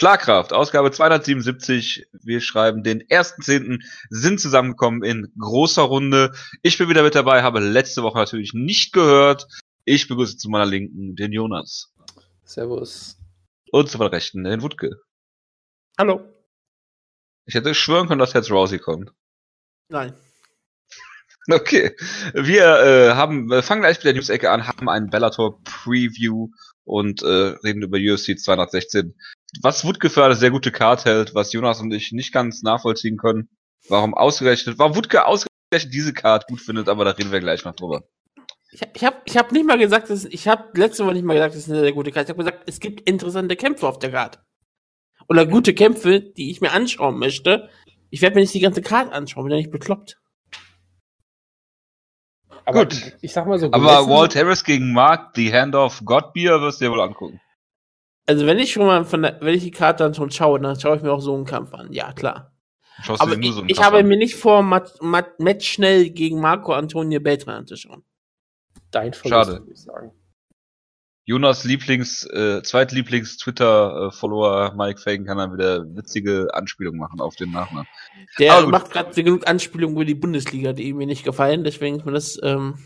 Schlagkraft, Ausgabe 277. Wir schreiben den 1.10. sind zusammengekommen in großer Runde. Ich bin wieder mit dabei, habe letzte Woche natürlich nicht gehört. Ich begrüße zu meiner Linken den Jonas. Servus. Und zu meiner Rechten den Wutke. Hallo. Ich hätte schwören können, dass jetzt Rousey kommt. Nein. Okay. Wir äh, haben, fangen gleich mit der News-Ecke an, haben einen Bellator-Preview und äh, reden über UFC 216. Was Wutke für eine sehr gute Card hält, was Jonas und ich nicht ganz nachvollziehen können. Warum ausgerechnet, warum Wutke ausgerechnet diese Card gut findet, aber da reden wir gleich noch drüber. Ich, ich habe ich hab nicht mal gesagt, dass, ich habe letzte Woche nicht mal gesagt, das ist eine sehr gute Card. Ich habe gesagt, es gibt interessante Kämpfe auf der Card. Oder gute Kämpfe, die ich mir anschauen möchte. Ich werde mir nicht die ganze Card anschauen, bin ja nicht bekloppt. Aber Gut. Ich, ich sag mal so. Aber Walt Harris gegen Mark, die Hand of Godbeer, wirst du dir wohl angucken. Also wenn ich schon mal von der, wenn ich die Karte dann schon schaue, dann schaue ich mir auch so einen Kampf an. Ja, klar. Schaust Aber ich, so ich habe an? mir nicht vor, Matt, Matt, Matt schnell gegen Marco Antonio Beltran anzuschauen. Dein Verlust, Schade. würde ich sagen. Jonas Lieblings, äh, Zweitlieblings-Twitter-Follower Mike Fagan kann dann wieder witzige Anspielungen machen auf den Nachnamen. Der macht gerade genug Anspielungen über die Bundesliga, die mir nicht gefallen, deswegen ist mir das ähm,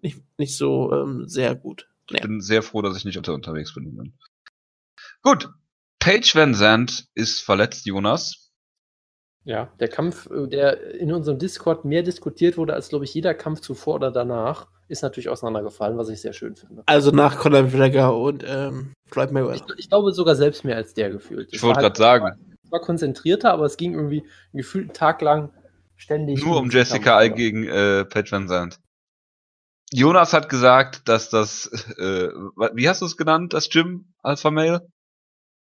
nicht, nicht so ähm, sehr gut. Ja. Ich bin sehr froh, dass ich nicht unter unterwegs bin. Gut. Paige Van Zandt ist verletzt, Jonas. Ja, der Kampf, äh, der in unserem Discord mehr diskutiert wurde als, glaube ich, jeder Kampf zuvor oder danach ist natürlich auseinandergefallen, was ich sehr schön finde. Also nach Conor McGregor und ähm, Floyd Mayweather. Ich, ich, glaube sogar selbst mehr als der gefühlt. Ich wollte halt, gerade sagen. Es war konzentrierter, aber es ging irgendwie gefühlt einen Tag lang ständig. Nur um Jessica Al gegen äh, Pat Van Zandt. Jonas hat gesagt, dass das, äh, wie hast du es genannt, das Gym Alpha Male?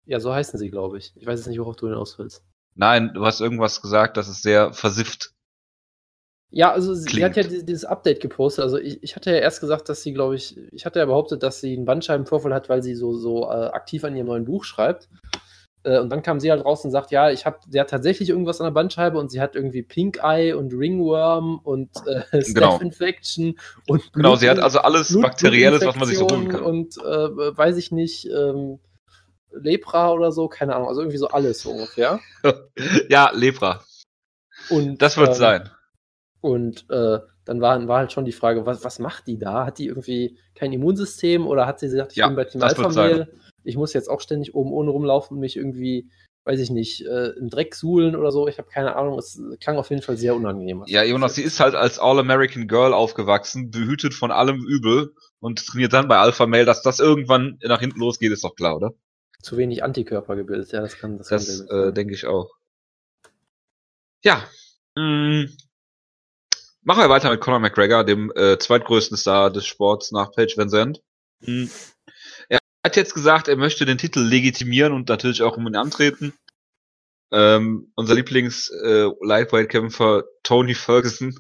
Ja, so heißen sie, glaube ich. Ich weiß jetzt nicht, worauf du hinaus willst. Nein, du hast irgendwas gesagt, dass es sehr versifft ja, also sie, sie hat ja dieses Update gepostet. Also ich, ich hatte ja erst gesagt, dass sie, glaube ich, ich hatte ja behauptet, dass sie einen Bandscheibenvorfall hat, weil sie so, so äh, aktiv an ihrem neuen Buch schreibt. Äh, und dann kam sie halt raus und sagt, ja, ich habe, sie hat tatsächlich irgendwas an der Bandscheibe und sie hat irgendwie Pink Eye und Ringworm und äh, Staph genau. Infection und Blut, Genau, sie hat also alles Bakterielles, was man sich so holen kann. Und äh, weiß ich nicht, ähm, Lepra oder so, keine Ahnung, also irgendwie so alles so ungefähr. ja, Lepra. Und das wird ähm, sein. Und äh, dann war, war halt schon die Frage, was, was macht die da? Hat die irgendwie kein Immunsystem oder hat sie gesagt, ich ja, bin bei Team Alpha Mail, ich muss jetzt auch ständig oben ohne rumlaufen und mich irgendwie, weiß ich nicht, äh, im Dreck suhlen oder so? Ich habe keine Ahnung, es klang auf jeden Fall sehr unangenehm. Ja, Jonas, sie ist halt als All-American Girl aufgewachsen, behütet von allem Übel und trainiert dann bei Alpha Mail, dass das irgendwann nach hinten losgeht, ist doch klar, oder? Zu wenig Antikörper gebildet, ja, das kann das, das äh, denke ich auch. Ja, mh, mm, Machen wir weiter mit Conor McGregor, dem äh, zweitgrößten Star des Sports nach Paige Van Zandt. Mhm. Er hat jetzt gesagt, er möchte den Titel legitimieren und natürlich auch um ihn antreten. Ähm, unser Lieblings-Lightweight-Kämpfer äh, Tony Ferguson.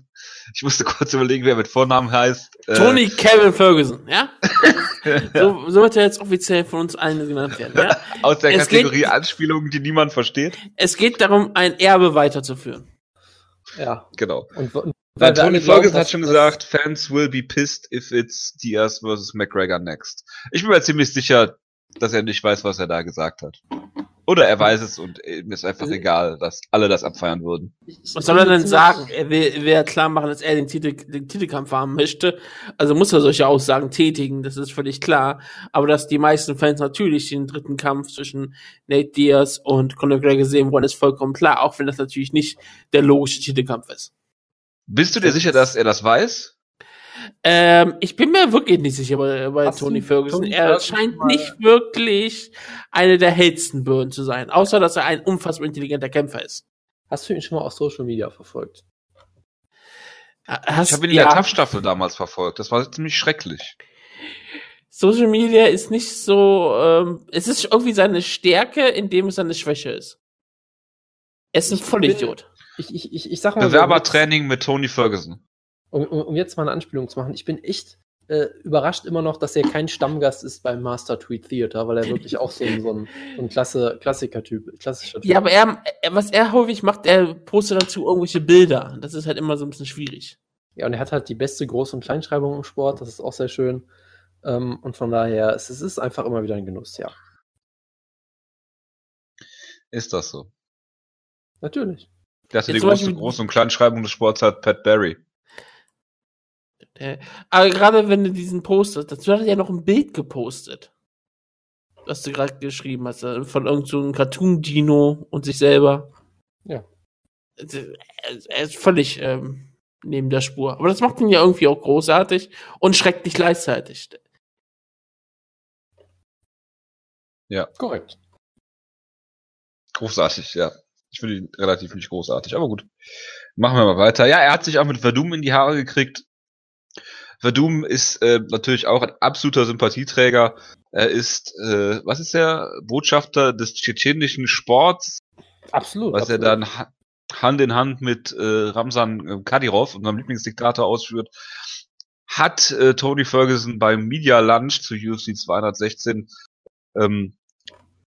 Ich musste kurz überlegen, wer mit Vornamen heißt. Äh, Tony Kevin Ferguson, ja? so, so wird er jetzt offiziell von uns allen genannt werden, ja? Aus der es Kategorie geht, Anspielungen, die niemand versteht. Es geht darum, ein Erbe weiterzuführen. Ja. Genau. Und, und weil Tony Ferguson hat schon gesagt, Fans will be pissed if it's Diaz versus McGregor next. Ich bin mir ziemlich sicher, dass er nicht weiß, was er da gesagt hat. Oder er weiß es und ihm ist einfach egal, dass alle das abfeiern würden. Was soll er denn sagen? Er will, will ja klar machen, dass er den, Titel, den Titelkampf haben möchte. Also muss er solche Aussagen tätigen, das ist völlig klar. Aber dass die meisten Fans natürlich den dritten Kampf zwischen Nate Diaz und Conor McGregor sehen wollen, ist vollkommen klar, auch wenn das natürlich nicht der logische Titelkampf ist. Bist du dir sicher, dass er das weiß? Ähm, ich bin mir wirklich nicht sicher bei, bei Tony Ferguson. Tony er scheint nicht wirklich eine der hellsten Birnen zu sein, außer dass er ein unfassbar intelligenter Kämpfer ist. Hast du ihn schon mal auf Social Media verfolgt? Hast, ich habe ihn in ja. der TAF-Staffel damals verfolgt. Das war ziemlich schrecklich. Social Media ist nicht so, ähm, es ist irgendwie seine Stärke, indem es seine Schwäche ist. Er ist ein Vollidiot ich, ich, ich, ich sag mal. Bewerbertraining so, mit Tony Ferguson. Um, um, jetzt mal eine Anspielung zu machen, ich bin echt äh, überrascht immer noch, dass er kein Stammgast ist beim Master Tweet Theater, weil er wirklich auch so ein, so ein, so ein Klasse, Klassiker-Typ, klassischer Typ. Ja, aber er, was er häufig macht, er postet dazu irgendwelche Bilder. Das ist halt immer so ein bisschen schwierig. Ja, und er hat halt die beste Groß- und Kleinschreibung im Sport, das ist auch sehr schön. Ähm, und von daher, es, es ist einfach immer wieder ein Genuss, ja. Ist das so? Natürlich. Das ist die große, große und Kleinschreibung des Sports hat Pat Barry. Aber gerade wenn du diesen postest, dazu hat er ja noch ein Bild gepostet. Was du gerade geschrieben hast, äh, von irgendeinem so Cartoon-Dino und sich selber. Ja. Er ist völlig ähm, neben der Spur. Aber das macht ihn ja irgendwie auch großartig und schrecklich gleichzeitig. Ja. Korrekt. Großartig, ja. Ich finde ihn relativ nicht großartig, aber gut. Machen wir mal weiter. Ja, er hat sich auch mit Verdum in die Haare gekriegt. Verdum ist äh, natürlich auch ein absoluter Sympathieträger. Er ist, äh, was ist er? Botschafter des tschetschenischen Sports. Absolut. Was absolut. er dann Hand in Hand mit äh, Ramsan äh, Kadyrov, unserem Lieblingsdiktator, ausführt. Hat äh, Tony Ferguson beim Media Lunch zu UFC 216 ähm,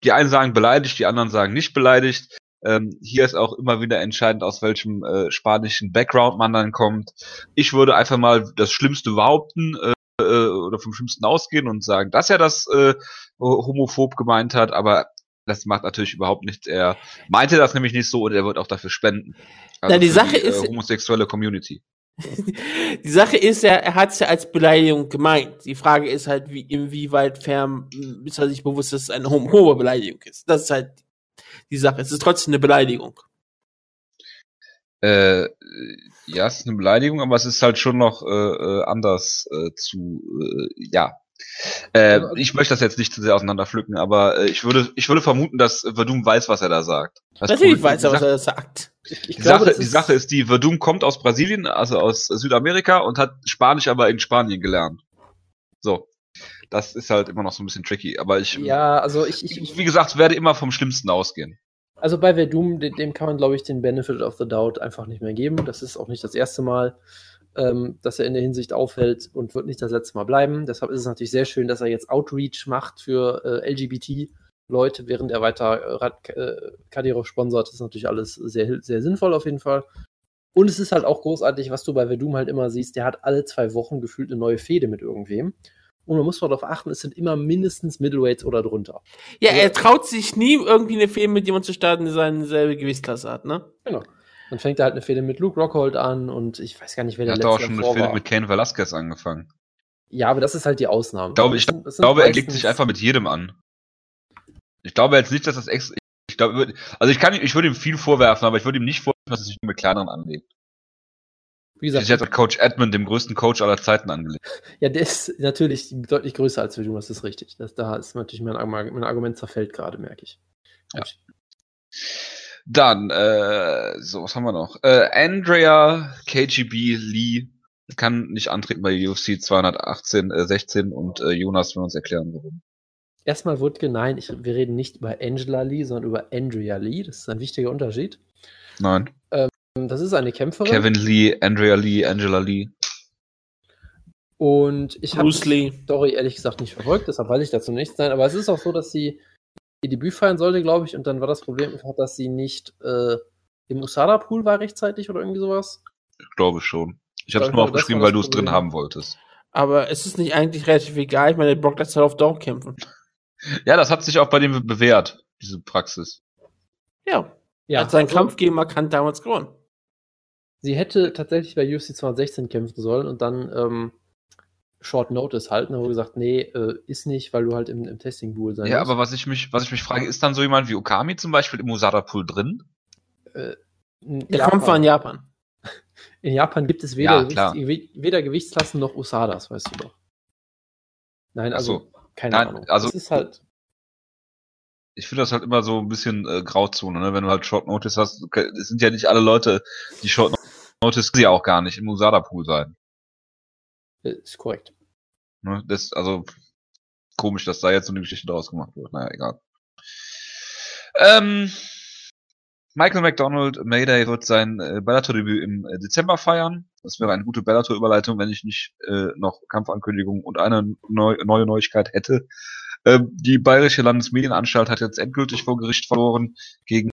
die einen sagen beleidigt, die anderen sagen nicht beleidigt. Ähm, hier ist auch immer wieder entscheidend, aus welchem äh, spanischen Background man dann kommt. Ich würde einfach mal das Schlimmste behaupten äh, äh, oder vom Schlimmsten ausgehen und sagen, dass er das äh, homophob gemeint hat, aber das macht natürlich überhaupt nichts. Er meinte das nämlich nicht so und er wird auch dafür spenden. Also Na, die Sache die, ist äh, homosexuelle Community. die Sache ist ja, er hat es ja als Beleidigung gemeint. Die Frage ist halt, wie inwieweit fern ist er sich bewusst, dass es eine hohe Beleidigung ist. Das ist halt die Sache. Es ist trotzdem eine Beleidigung. Äh, ja, es ist eine Beleidigung, aber es ist halt schon noch äh, äh anders äh, zu, äh, ja. Äh, ich möchte das jetzt nicht zu sehr auseinanderpflücken, aber äh, ich würde, ich würde vermuten, dass Verdum weiß, was er da sagt. Das Natürlich weiß er, was er da sagt. Ich die, glaube, Sache, die Sache ist die, Verdum kommt aus Brasilien, also aus Südamerika und hat Spanisch aber in Spanien gelernt. So das ist halt immer noch so ein bisschen tricky. Aber ich, ja, also ich, ich, wie gesagt, werde immer vom Schlimmsten ausgehen. Also bei Verdum, dem, kann man, glaube ich, den Benefit of the Doubt einfach nicht mehr geben. Das ist auch nicht das erste Mal, ähm, dass er in der Hinsicht aufhält und wird nicht das letzte Mal bleiben. Deshalb ist es natürlich sehr schön, dass er jetzt Outreach macht für äh, LGBT-Leute, während er weiter äh, äh, Kadirov sponsert. Das ist natürlich alles sehr, sehr sinnvoll auf jeden Fall. Und es ist halt auch großartig, was du bei Verdum halt immer siehst. Der hat alle zwei Wochen gefühlt eine neue Fehde mit irgendwem. Und man muss darauf achten, es sind immer mindestens Middleweights oder drunter. Ja, also, er traut sich nie irgendwie eine Fehde mit jemandem zu starten, der seine selbe Gewichtsklasse hat, ne? Genau. Dann fängt er halt eine Fehde mit Luke Rockhold an und ich weiß gar nicht, wer der letzte war. Er hat auch schon eine Fehde mit Kane Velasquez angefangen. Ja, aber das ist halt die Ausnahme. Ich glaube, ich sind, glaube er legt sich einfach mit jedem an. Ich glaube jetzt nicht, dass das ex. Ich glaube, also ich kann, ich würde ihm viel vorwerfen, aber ich würde ihm nicht vorwerfen, dass er sich nur mit kleineren anlegt. Wie gesagt, ich hätte Coach Edmund, dem größten Coach aller Zeiten, angelegt. Ja, der ist natürlich deutlich größer als Verdum, das ist richtig. Das, da ist natürlich mein, mein Argument zerfällt gerade, merke ich. Ja. Dann, äh, so, was haben wir noch? Äh, Andrea KGB Lee kann nicht antreten bei UFC 218, äh, 16 und äh, Jonas will uns erklären, warum. Erstmal Wutke, nein, ich, wir reden nicht über Angela Lee, sondern über Andrea Lee. Das ist ein wichtiger Unterschied. Nein. Ähm, das ist eine Kämpferin. Kevin Lee, Andrea Lee, Angela Lee. Und ich habe die Story ehrlich gesagt nicht verfolgt, deshalb weiß ich dazu nichts. Nein, aber es ist auch so, dass sie ihr Debüt feiern sollte, glaube ich, und dann war das Problem einfach, dass sie nicht äh, im Usada-Pool war rechtzeitig oder irgendwie sowas. Ich glaube schon. Ich habe es nur aufgeschrieben, weil du es drin haben wolltest. Aber es ist nicht eigentlich relativ egal. Ich meine, Brock lässt halt auf Dauer kämpfen. Ja, das hat sich auch bei dem bewährt, diese Praxis. Ja. ja. Hat seinen also, Kampf gegen Markant damals gewonnen. Sie hätte tatsächlich bei UFC 216 kämpfen sollen und dann ähm, Short Notice halten, aber gesagt, nee, äh, ist nicht, weil du halt im, im Testing Pool sein Ja, musst. aber was ich mich, was ich mich frage, ist dann so jemand wie Okami zum Beispiel im Usada Pool drin? Äh, Der Kampf war in Japan. In Japan gibt es weder, ja, Gewichts, weder Gewichtsklassen noch Usadas, weißt du doch. Nein, also so. keine Nein, Ahnung. Also, das ist halt ich finde das halt immer so ein bisschen äh, Grauzone, ne? wenn du halt Short Notice hast. Es sind ja nicht alle Leute, die Short Notice sie ja auch gar nicht im Usada Pool sein. Ist korrekt. Ne? Das, also komisch, dass da jetzt so eine Geschichte draus gemacht wird. Naja, egal. Ähm, Michael McDonald, Mayday, wird sein äh, Bellator-Debüt im äh, Dezember feiern. Das wäre eine gute Bellator-Überleitung, wenn ich nicht äh, noch Kampfankündigung und eine neu neue Neuigkeit hätte. Ähm, die Bayerische Landesmedienanstalt hat jetzt endgültig vor Gericht verloren gegen,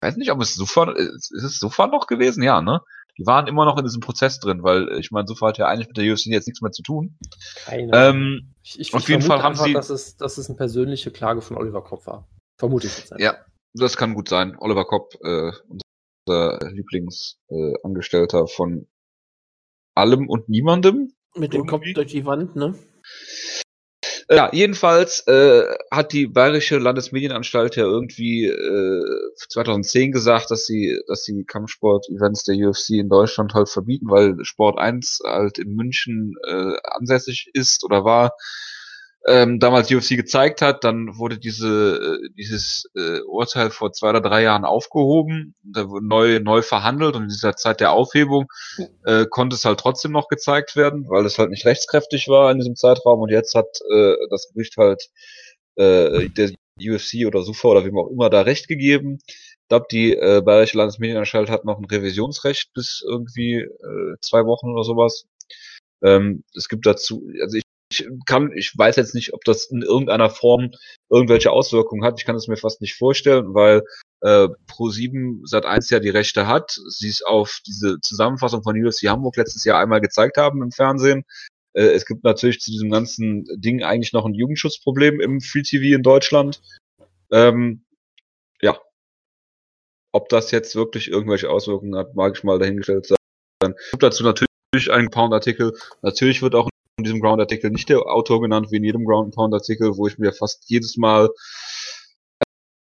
weiß nicht, ob es Sufan, ist es Sufan noch gewesen? Ja, ne? Die waren immer noch in diesem Prozess drin, weil ich meine, Sufan hat ja eigentlich mit der UFC jetzt nichts mehr zu tun. Keine ähm, ich, ich, auf ich jeden Fall haben sie. Dass es, dass es eine persönliche Klage von Oliver Kopf war. Vermute ich jetzt einfach. Ja, das kann gut sein. Oliver Kopp, äh, unser Lieblingsangestellter äh, von allem und niemandem. Mit dem Kopf durch die Wand, ne? Ja, jedenfalls äh, hat die Bayerische Landesmedienanstalt ja irgendwie äh, 2010 gesagt, dass sie, dass sie Kampfsport-Events der UFC in Deutschland halt verbieten, weil Sport 1 halt in München äh, ansässig ist oder war ähm, damals UFC gezeigt hat, dann wurde diese, äh, dieses äh, Urteil vor zwei oder drei Jahren aufgehoben, da wurde neu, neu verhandelt und in dieser Zeit der Aufhebung äh, konnte es halt trotzdem noch gezeigt werden, weil es halt nicht rechtskräftig war in diesem Zeitraum und jetzt hat äh, das Gericht halt äh, der UFC oder SUFA oder wem auch immer da Recht gegeben. Ich glaube, die äh, Bayerische Landesmedienanstalt hat noch ein Revisionsrecht bis irgendwie äh, zwei Wochen oder sowas. Ähm, es gibt dazu, also ich ich kann, ich weiß jetzt nicht, ob das in irgendeiner Form irgendwelche Auswirkungen hat. Ich kann es mir fast nicht vorstellen, weil äh, Pro7 seit eins ja die Rechte hat. Sie es auf diese Zusammenfassung von UFC Hamburg letztes Jahr einmal gezeigt haben im Fernsehen. Äh, es gibt natürlich zu diesem ganzen Ding eigentlich noch ein Jugendschutzproblem im Free TV in Deutschland. Ähm, ja. Ob das jetzt wirklich irgendwelche Auswirkungen hat, mag ich mal dahingestellt sein. Es gibt dazu natürlich einen Pound-Artikel. Natürlich wird auch in diesem Ground-Artikel nicht der Autor genannt, wie in jedem Ground-Pound-Artikel, wo ich mir fast jedes Mal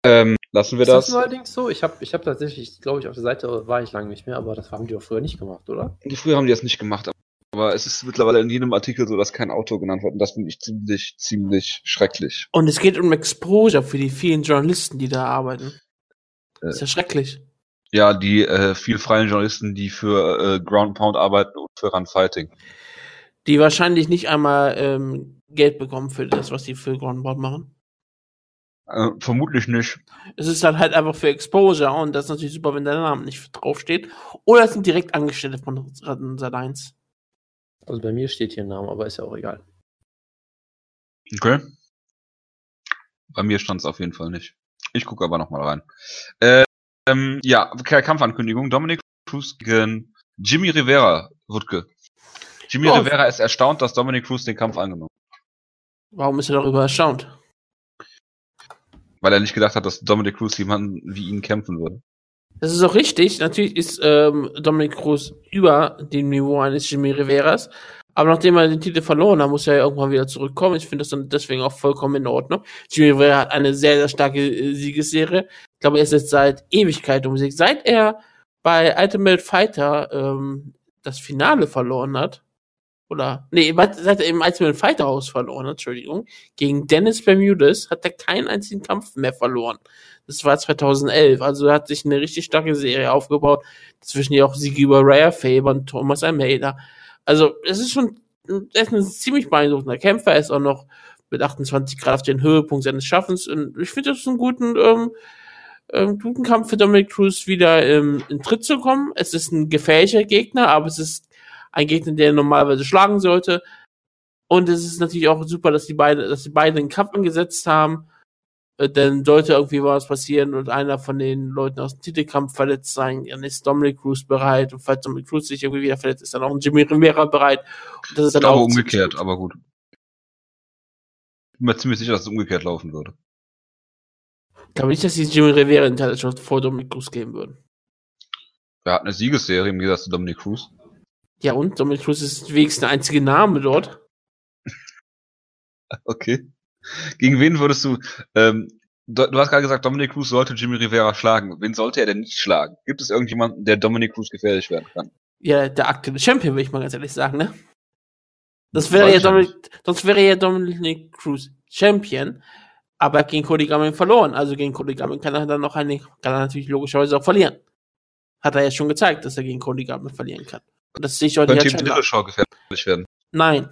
ähm, lassen wir ist das. Ist das allerdings so? Ich habe ich hab tatsächlich, glaube ich, auf der Seite war ich lange nicht mehr, aber das haben die auch früher nicht gemacht, oder? Die früher haben die das nicht gemacht, aber es ist mittlerweile in jedem Artikel so, dass kein Autor genannt wird und das finde ich ziemlich, ziemlich schrecklich. Und es geht um Exposure für die vielen Journalisten, die da arbeiten. Äh, ist ja schrecklich. Ja, die äh, viel freien Journalisten, die für äh, Ground Pound arbeiten und für Run Fighting die wahrscheinlich nicht einmal ähm, Geld bekommen für das, was die für Groundboard machen. Äh, vermutlich nicht. Es ist dann halt einfach für Exposure und das ist natürlich super, wenn der Name nicht draufsteht. Oder es sind direkt Angestellte von Sat 1. Also bei mir steht hier ein Name, aber ist ja auch egal. Okay. Bei mir stand es auf jeden Fall nicht. Ich gucke aber nochmal rein. Ähm, ja, Kampfankündigung. Dominic Cruz gegen Jimmy Rivera, Wutke. Jimmy oh. Rivera ist erstaunt, dass Dominic Cruz den Kampf angenommen hat. Warum ist er darüber erstaunt? Weil er nicht gedacht hat, dass Dominic Cruz jemanden wie ihn kämpfen würde. Das ist auch richtig. Natürlich ist ähm, Dominic Cruz über dem Niveau eines Jimmy Riveras. Aber nachdem er den Titel verloren hat, muss er ja irgendwann wieder zurückkommen. Ich finde das dann deswegen auch vollkommen in Ordnung. Jimmy Rivera hat eine sehr, sehr starke äh, Siegesserie. Ich glaube, er ist jetzt seit Ewigkeit um sich. Seit er bei Ultimate Fighter ähm, das Finale verloren hat, oder, nee, seit er im Ultimate Fighter House verloren hat, Entschuldigung, gegen Dennis Bermudez hat er keinen einzigen Kampf mehr verloren. Das war 2011, also er hat sich eine richtig starke Serie aufgebaut, zwischen die auch Siege über Raya Faber und Thomas Almeida. Also, es ist schon, er ist ein ziemlich beeindruckender Kämpfer, er ist auch noch mit 28 Grad auf den Höhepunkt seines Schaffens und ich finde, das ist ein guten, ähm, ähm, guten Kampf für Dominic Cruz wieder ähm, in Tritt zu kommen. Es ist ein gefährlicher Gegner, aber es ist ein Gegner, der normalerweise schlagen sollte. Und es ist natürlich auch super, dass die beiden, dass die beiden den Kampf angesetzt haben. Äh, denn sollte irgendwie was passieren und einer von den Leuten aus dem Titelkampf verletzt sein, dann ist Dominic Cruz bereit. Und falls Dominic Cruz sich irgendwie wieder verletzt, ist dann auch ein Jimmy Rivera bereit. Und das ist dann auch umgekehrt, aber gut. Ich bin mir ziemlich sicher, dass es umgekehrt laufen würde. Ich glaube nicht, dass die Jimmy Rivera in Title vor Dominic Cruz geben würden. Er hat eine Siegesserie im Gegensatz zu Dominic Cruz. Ja, und Dominic Cruz ist wenigstens der einzige Name dort. okay. Gegen wen würdest du, ähm, du, du hast gerade gesagt, Dominic Cruz sollte Jimmy Rivera schlagen. Wen sollte er denn nicht schlagen? Gibt es irgendjemanden, der Dominic Cruz gefährlich werden kann? Ja, der aktuelle Champion, will ich mal ganz ehrlich sagen, ne? Das wäre ja Dominic, sonst wäre ja Dominic Cruz Champion, aber gegen Cody Gammon verloren. Also gegen Cody Gammon kann er dann noch eine, kann er natürlich logischerweise auch verlieren. Hat er ja schon gezeigt, dass er gegen Cody Gammon verlieren kann. Das sehe ich heute Könnte Team Dillashaw gefährlich werden? Nein.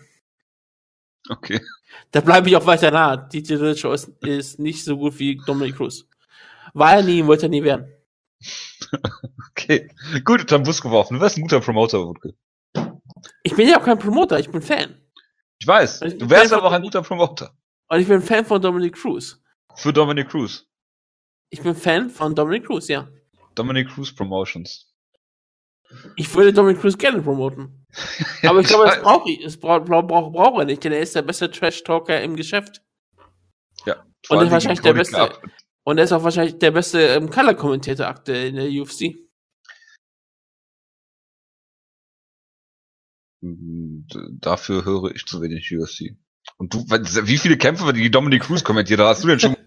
Okay. Da bleibe ich auch weiter nah. Die Dillashaw ist, ist nicht so gut wie Dominic Cruz. War er nie, wollte er nie werden. okay. Gut, dann Bus geworfen. Du wärst ein guter Promoter, Wutke. Ich bin ja auch kein Promoter, ich bin Fan. Ich weiß. Ich du wärst aber auch ein guter Promoter. Und ich bin Fan von Dominic Cruz. Für Dominic Cruz. Ich bin Fan von Dominic Cruz, ja. Dominic Cruz Promotions. Ich würde Dominic Cruz gerne promoten. Aber ich glaube, das braucht es braucht, braucht, braucht er nicht, denn er ist der beste Trash-Talker im Geschäft. Ja. Und er ist wahrscheinlich der beste. Und er ist auch wahrscheinlich der beste ähm, Color-Kommentator aktuell in der UFC. Dafür höre ich zu wenig UFC. Und du, wie viele Kämpfe die Dominic Cruz kommentiert hast du denn schon?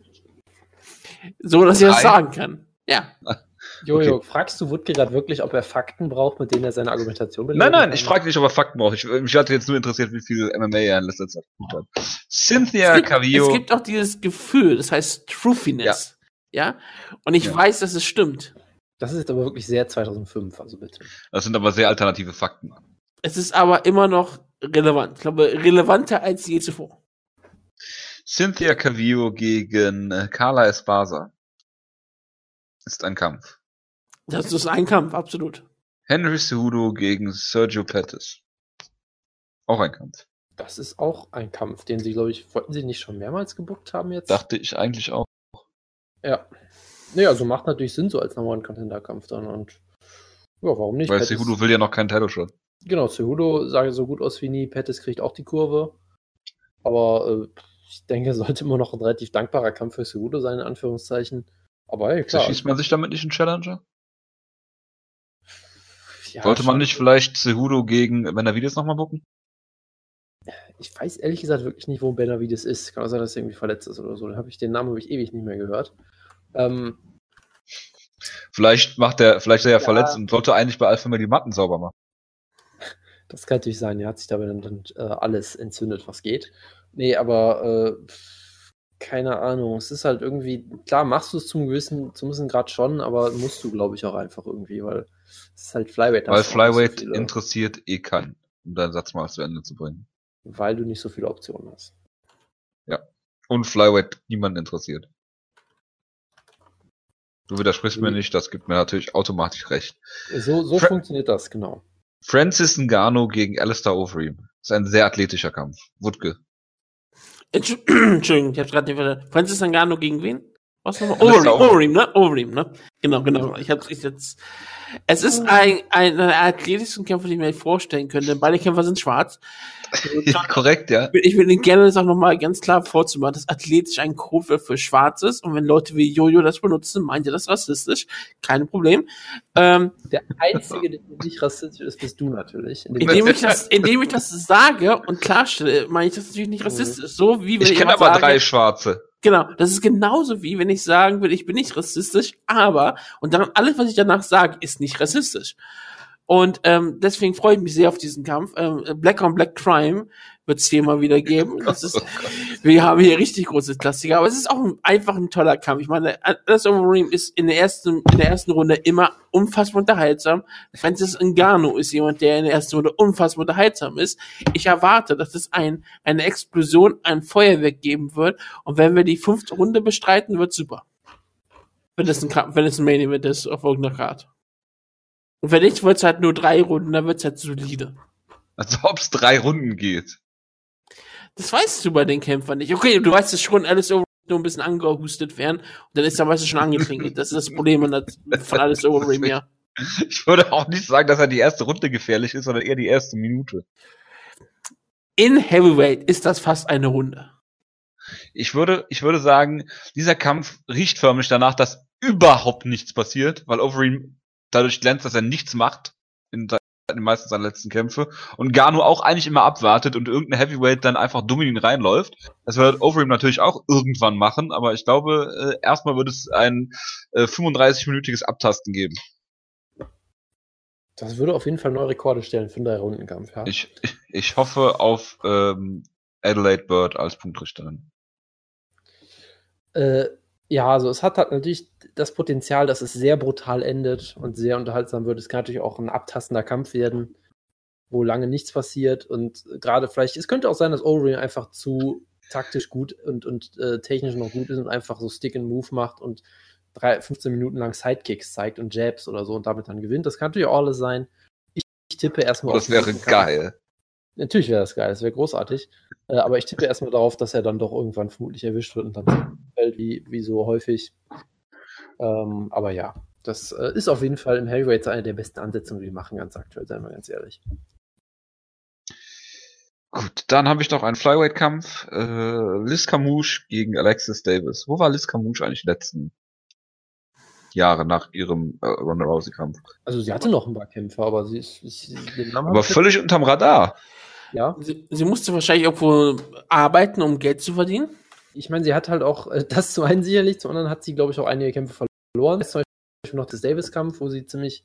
So, dass ich das sagen kann. Ja. Jojo, okay. fragst du Wutke gerade wirklich, ob er Fakten braucht, mit denen er seine Argumentation belegt? Nein, nein, kann? ich frage nicht, ob er Fakten braucht. Ich, mich hatte jetzt nur interessiert, wie viel MMA er in letzter Zeit gut hat. Cynthia es Cavillo. Es gibt auch dieses Gefühl, das heißt Truthiness. Ja. ja? Und ich ja. weiß, dass es stimmt. Das ist jetzt aber wirklich sehr 2005, also bitte. Das sind aber sehr alternative Fakten. Es ist aber immer noch relevant. Ich glaube, relevanter als je zuvor. Cynthia Cavillo gegen äh, Carla Esparza. Ist ein Kampf. Das ist ein Kampf, absolut. Henry Cejudo gegen Sergio Pettis. Auch ein Kampf. Das ist auch ein Kampf, den sie, glaube ich, wollten sie nicht schon mehrmals gebuckt haben jetzt? Dachte ich eigentlich auch. Ja. Naja, also macht natürlich Sinn so als Number One Contender Kampf dann und ja, warum nicht? Weil Cejudo will ja noch keinen Title Shot. Genau, Cejudo sah so gut aus wie nie. Pettis kriegt auch die Kurve. Aber äh, ich denke, sollte immer noch ein relativ dankbarer Kampf für Cejudo sein, in Anführungszeichen. Aber hey, klar. Schießt man sich damit nicht einen Challenger? Ja, Sollte man nicht vielleicht Cejudo gegen Benavides nochmal bucken? Ich weiß ehrlich gesagt wirklich nicht, wo Benavides ist. Kann auch sein, dass er irgendwie verletzt ist oder so. Dann habe ich den Namen habe ich ewig nicht mehr gehört. Ähm, vielleicht macht er, vielleicht ist er ja, ja, verletzt und sollte eigentlich bei Alpha die Matten sauber machen. Das kann natürlich sein. Er hat sich dabei dann, dann äh, alles entzündet, was geht. Nee, aber äh, keine Ahnung. Es ist halt irgendwie, klar, machst du es zum gewissen, zum gewissen Grad schon, aber musst du, glaube ich, auch einfach irgendwie, weil es ist halt Flyweight. Weil Flyweight so interessiert eh keinen, um deinen Satz mal zu Ende zu bringen. Weil du nicht so viele Optionen hast. Ja. Und Flyweight niemanden interessiert. Du widersprichst mhm. mir nicht, das gibt mir natürlich automatisch recht. So, so Fra funktioniert das, genau. Francis Ngannou gegen Alistair Overeem. Das ist ein sehr athletischer Kampf. Wutke. Entschuldigung, ich hab's gerade nicht verstanden. Francis Ngannou gegen wen? Was nochmal? Overeem, Overeem, ne? Overeem, ne? Genau, genau. Ich hab's jetzt. Es ist ein, ein, ein athletischen Kämpfer, den ich mir vorstellen könnte. Beide Kämpfer sind schwarz. ja, korrekt, ja. Ich will Ihnen gerne das auch nochmal ganz klar vorzumachen, dass athletisch ein Code für schwarz ist. Und wenn Leute wie Jojo das benutzen, meint ihr das rassistisch. Kein Problem. Ähm, Der Einzige, der nicht rassistisch ist, bist du natürlich. Indem, indem ich, das, indem ich das sage und klarstelle, meine ich das natürlich nicht rassistisch. So wie wenn ich kenne aber sage, drei Schwarze. Genau, das ist genauso wie wenn ich sagen will, ich bin nicht rassistisch, aber und dann alles, was ich danach sage, ist nicht rassistisch. Und ähm, deswegen freue ich mich sehr auf diesen Kampf. Ähm, Black on Black Crime wird es hier mal wieder geben. Das ist, wir haben hier richtig große Klassiker, aber es ist auch ein, einfach ein toller Kampf. Ich meine, das Overeem ist in der ersten, in der ersten Runde immer unfassbar unterhaltsam. Francis Ngannou ist jemand, der in der ersten Runde unfassbar unterhaltsam ist. Ich erwarte, dass es ein, eine Explosion, ein Feuerwerk geben wird. Und wenn wir die fünfte Runde bestreiten, wird super. Wenn es ein, wenn es ein Main Event ist auf irgendeiner Karte. Und wenn nicht, wird es halt nur drei Runden, dann wird es halt solide. Als ob es drei Runden geht. Das weißt du bei den Kämpfern nicht. Okay, du weißt es schon, alles over nur ein bisschen angehustet werden und dann ist er meistens schon angetrinkelt. Das ist das Problem von alles over ja. Ich würde auch nicht sagen, dass er die erste Runde gefährlich ist, sondern eher die erste Minute. In Heavyweight ist das fast eine Runde. Ich würde, ich würde sagen, dieser Kampf riecht förmlich danach, dass überhaupt nichts passiert, weil Overeem dadurch glänzt, dass er nichts macht in den meisten seiner letzten Kämpfe und Gano auch eigentlich immer abwartet und irgendein Heavyweight dann einfach dumm in ihn reinläuft. Das wird Overeem natürlich auch irgendwann machen, aber ich glaube, äh, erstmal wird es ein äh, 35-minütiges Abtasten geben. Das würde auf jeden Fall neue Rekorde stellen für einen Drei-Runden-Kampf, ja. Ich, ich, ich hoffe auf ähm, Adelaide Bird als Punktrichterin. Äh, ja, also es hat halt natürlich das Potenzial, dass es sehr brutal endet und sehr unterhaltsam wird. Es kann natürlich auch ein abtastender Kampf werden, wo lange nichts passiert und gerade vielleicht, es könnte auch sein, dass Overeem einfach zu taktisch gut und, und äh, technisch noch gut ist und einfach so Stick and Move macht und drei, 15 Minuten lang Sidekicks zeigt und Jabs oder so und damit dann gewinnt. Das kann natürlich auch alles sein. Ich, tippe erstmal oh, Das wäre geil. Natürlich wäre das geil, das wäre großartig. Äh, aber ich tippe erstmal darauf, dass er dann doch irgendwann vermutlich erwischt wird und dann fällt, wie, wie so häufig. Ähm, aber ja, das äh, ist auf jeden Fall im Heavyweight eine der besten Ansetzungen, die wir machen, ganz aktuell, seien wir ganz ehrlich. Gut, dann habe ich noch einen Flyweight-Kampf. Äh, Liz Camouche gegen Alexis Davis. Wo war Liz Camouche eigentlich letzten Jahre nach ihrem äh, Ronda Rousey-Kampf? Also sie hatte noch ein paar Kämpfe, aber sie ist, ist den Namen Aber völlig unterm Radar. ja. Sie, sie musste wahrscheinlich irgendwo arbeiten, um Geld zu verdienen. Ich meine, sie hat halt auch äh, das zum einen sicherlich, zum anderen hat sie, glaube ich, auch einige Kämpfe verloren. Zum Beispiel noch das Davis-Kampf, wo sie ziemlich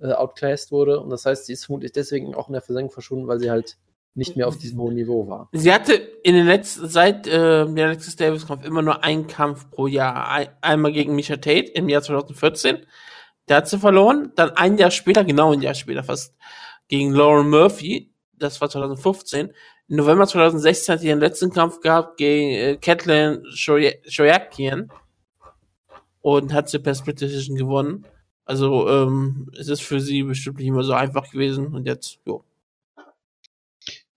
äh, outclassed wurde. Und das heißt, sie ist vermutlich deswegen auch in der Versenkung verschwunden, weil sie halt nicht mehr auf diesem hohen Niveau war. Sie hatte in den letzten, seit äh, der Alexis Davis Kampf immer nur einen Kampf pro Jahr. Ein, einmal gegen Misha Tate im Jahr 2014. Der hat sie verloren. Dann ein Jahr später, genau ein Jahr später fast, gegen Lauren Murphy. Das war 2015. Im November 2016 hat sie ihren letzten Kampf gehabt gegen äh, Kathleen Shoyakian. Und hat sie per Split Decision gewonnen. Also, ähm, es ist für sie bestimmt nicht immer so einfach gewesen. Und jetzt, jo.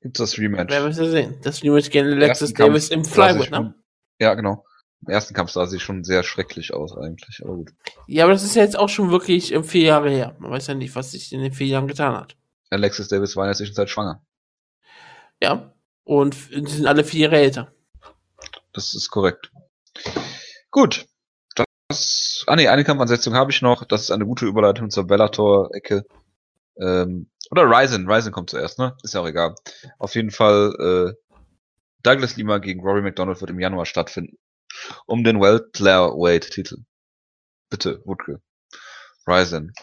Gibt's das Rematch? Wer weiß ja sehen. Das Rematch gegen Alexis Kampf Davis im sie Flyweight, ne? Ja, genau. Im ersten Kampf sah sie schon sehr schrecklich aus eigentlich, aber gut. Ja, aber das ist ja jetzt auch schon wirklich ähm, vier Jahre her. Man weiß ja nicht, was sich in den vier Jahren getan hat. Alexis Davis war in der Zwischenzeit schwanger. Ja. Und die sind alle vier Jahre älter. Das ist korrekt. Gut. Das, ah nee, eine Kampfansetzung habe ich noch. Das ist eine gute Überleitung zur Bellator-Ecke. Ähm, oder Ryzen. Ryzen kommt zuerst, ne? Ist ja auch egal. Auf jeden Fall, äh, Douglas Lima gegen Rory McDonald wird im Januar stattfinden. Um den Welterweight-Titel. Bitte, Wutke. Ryzen.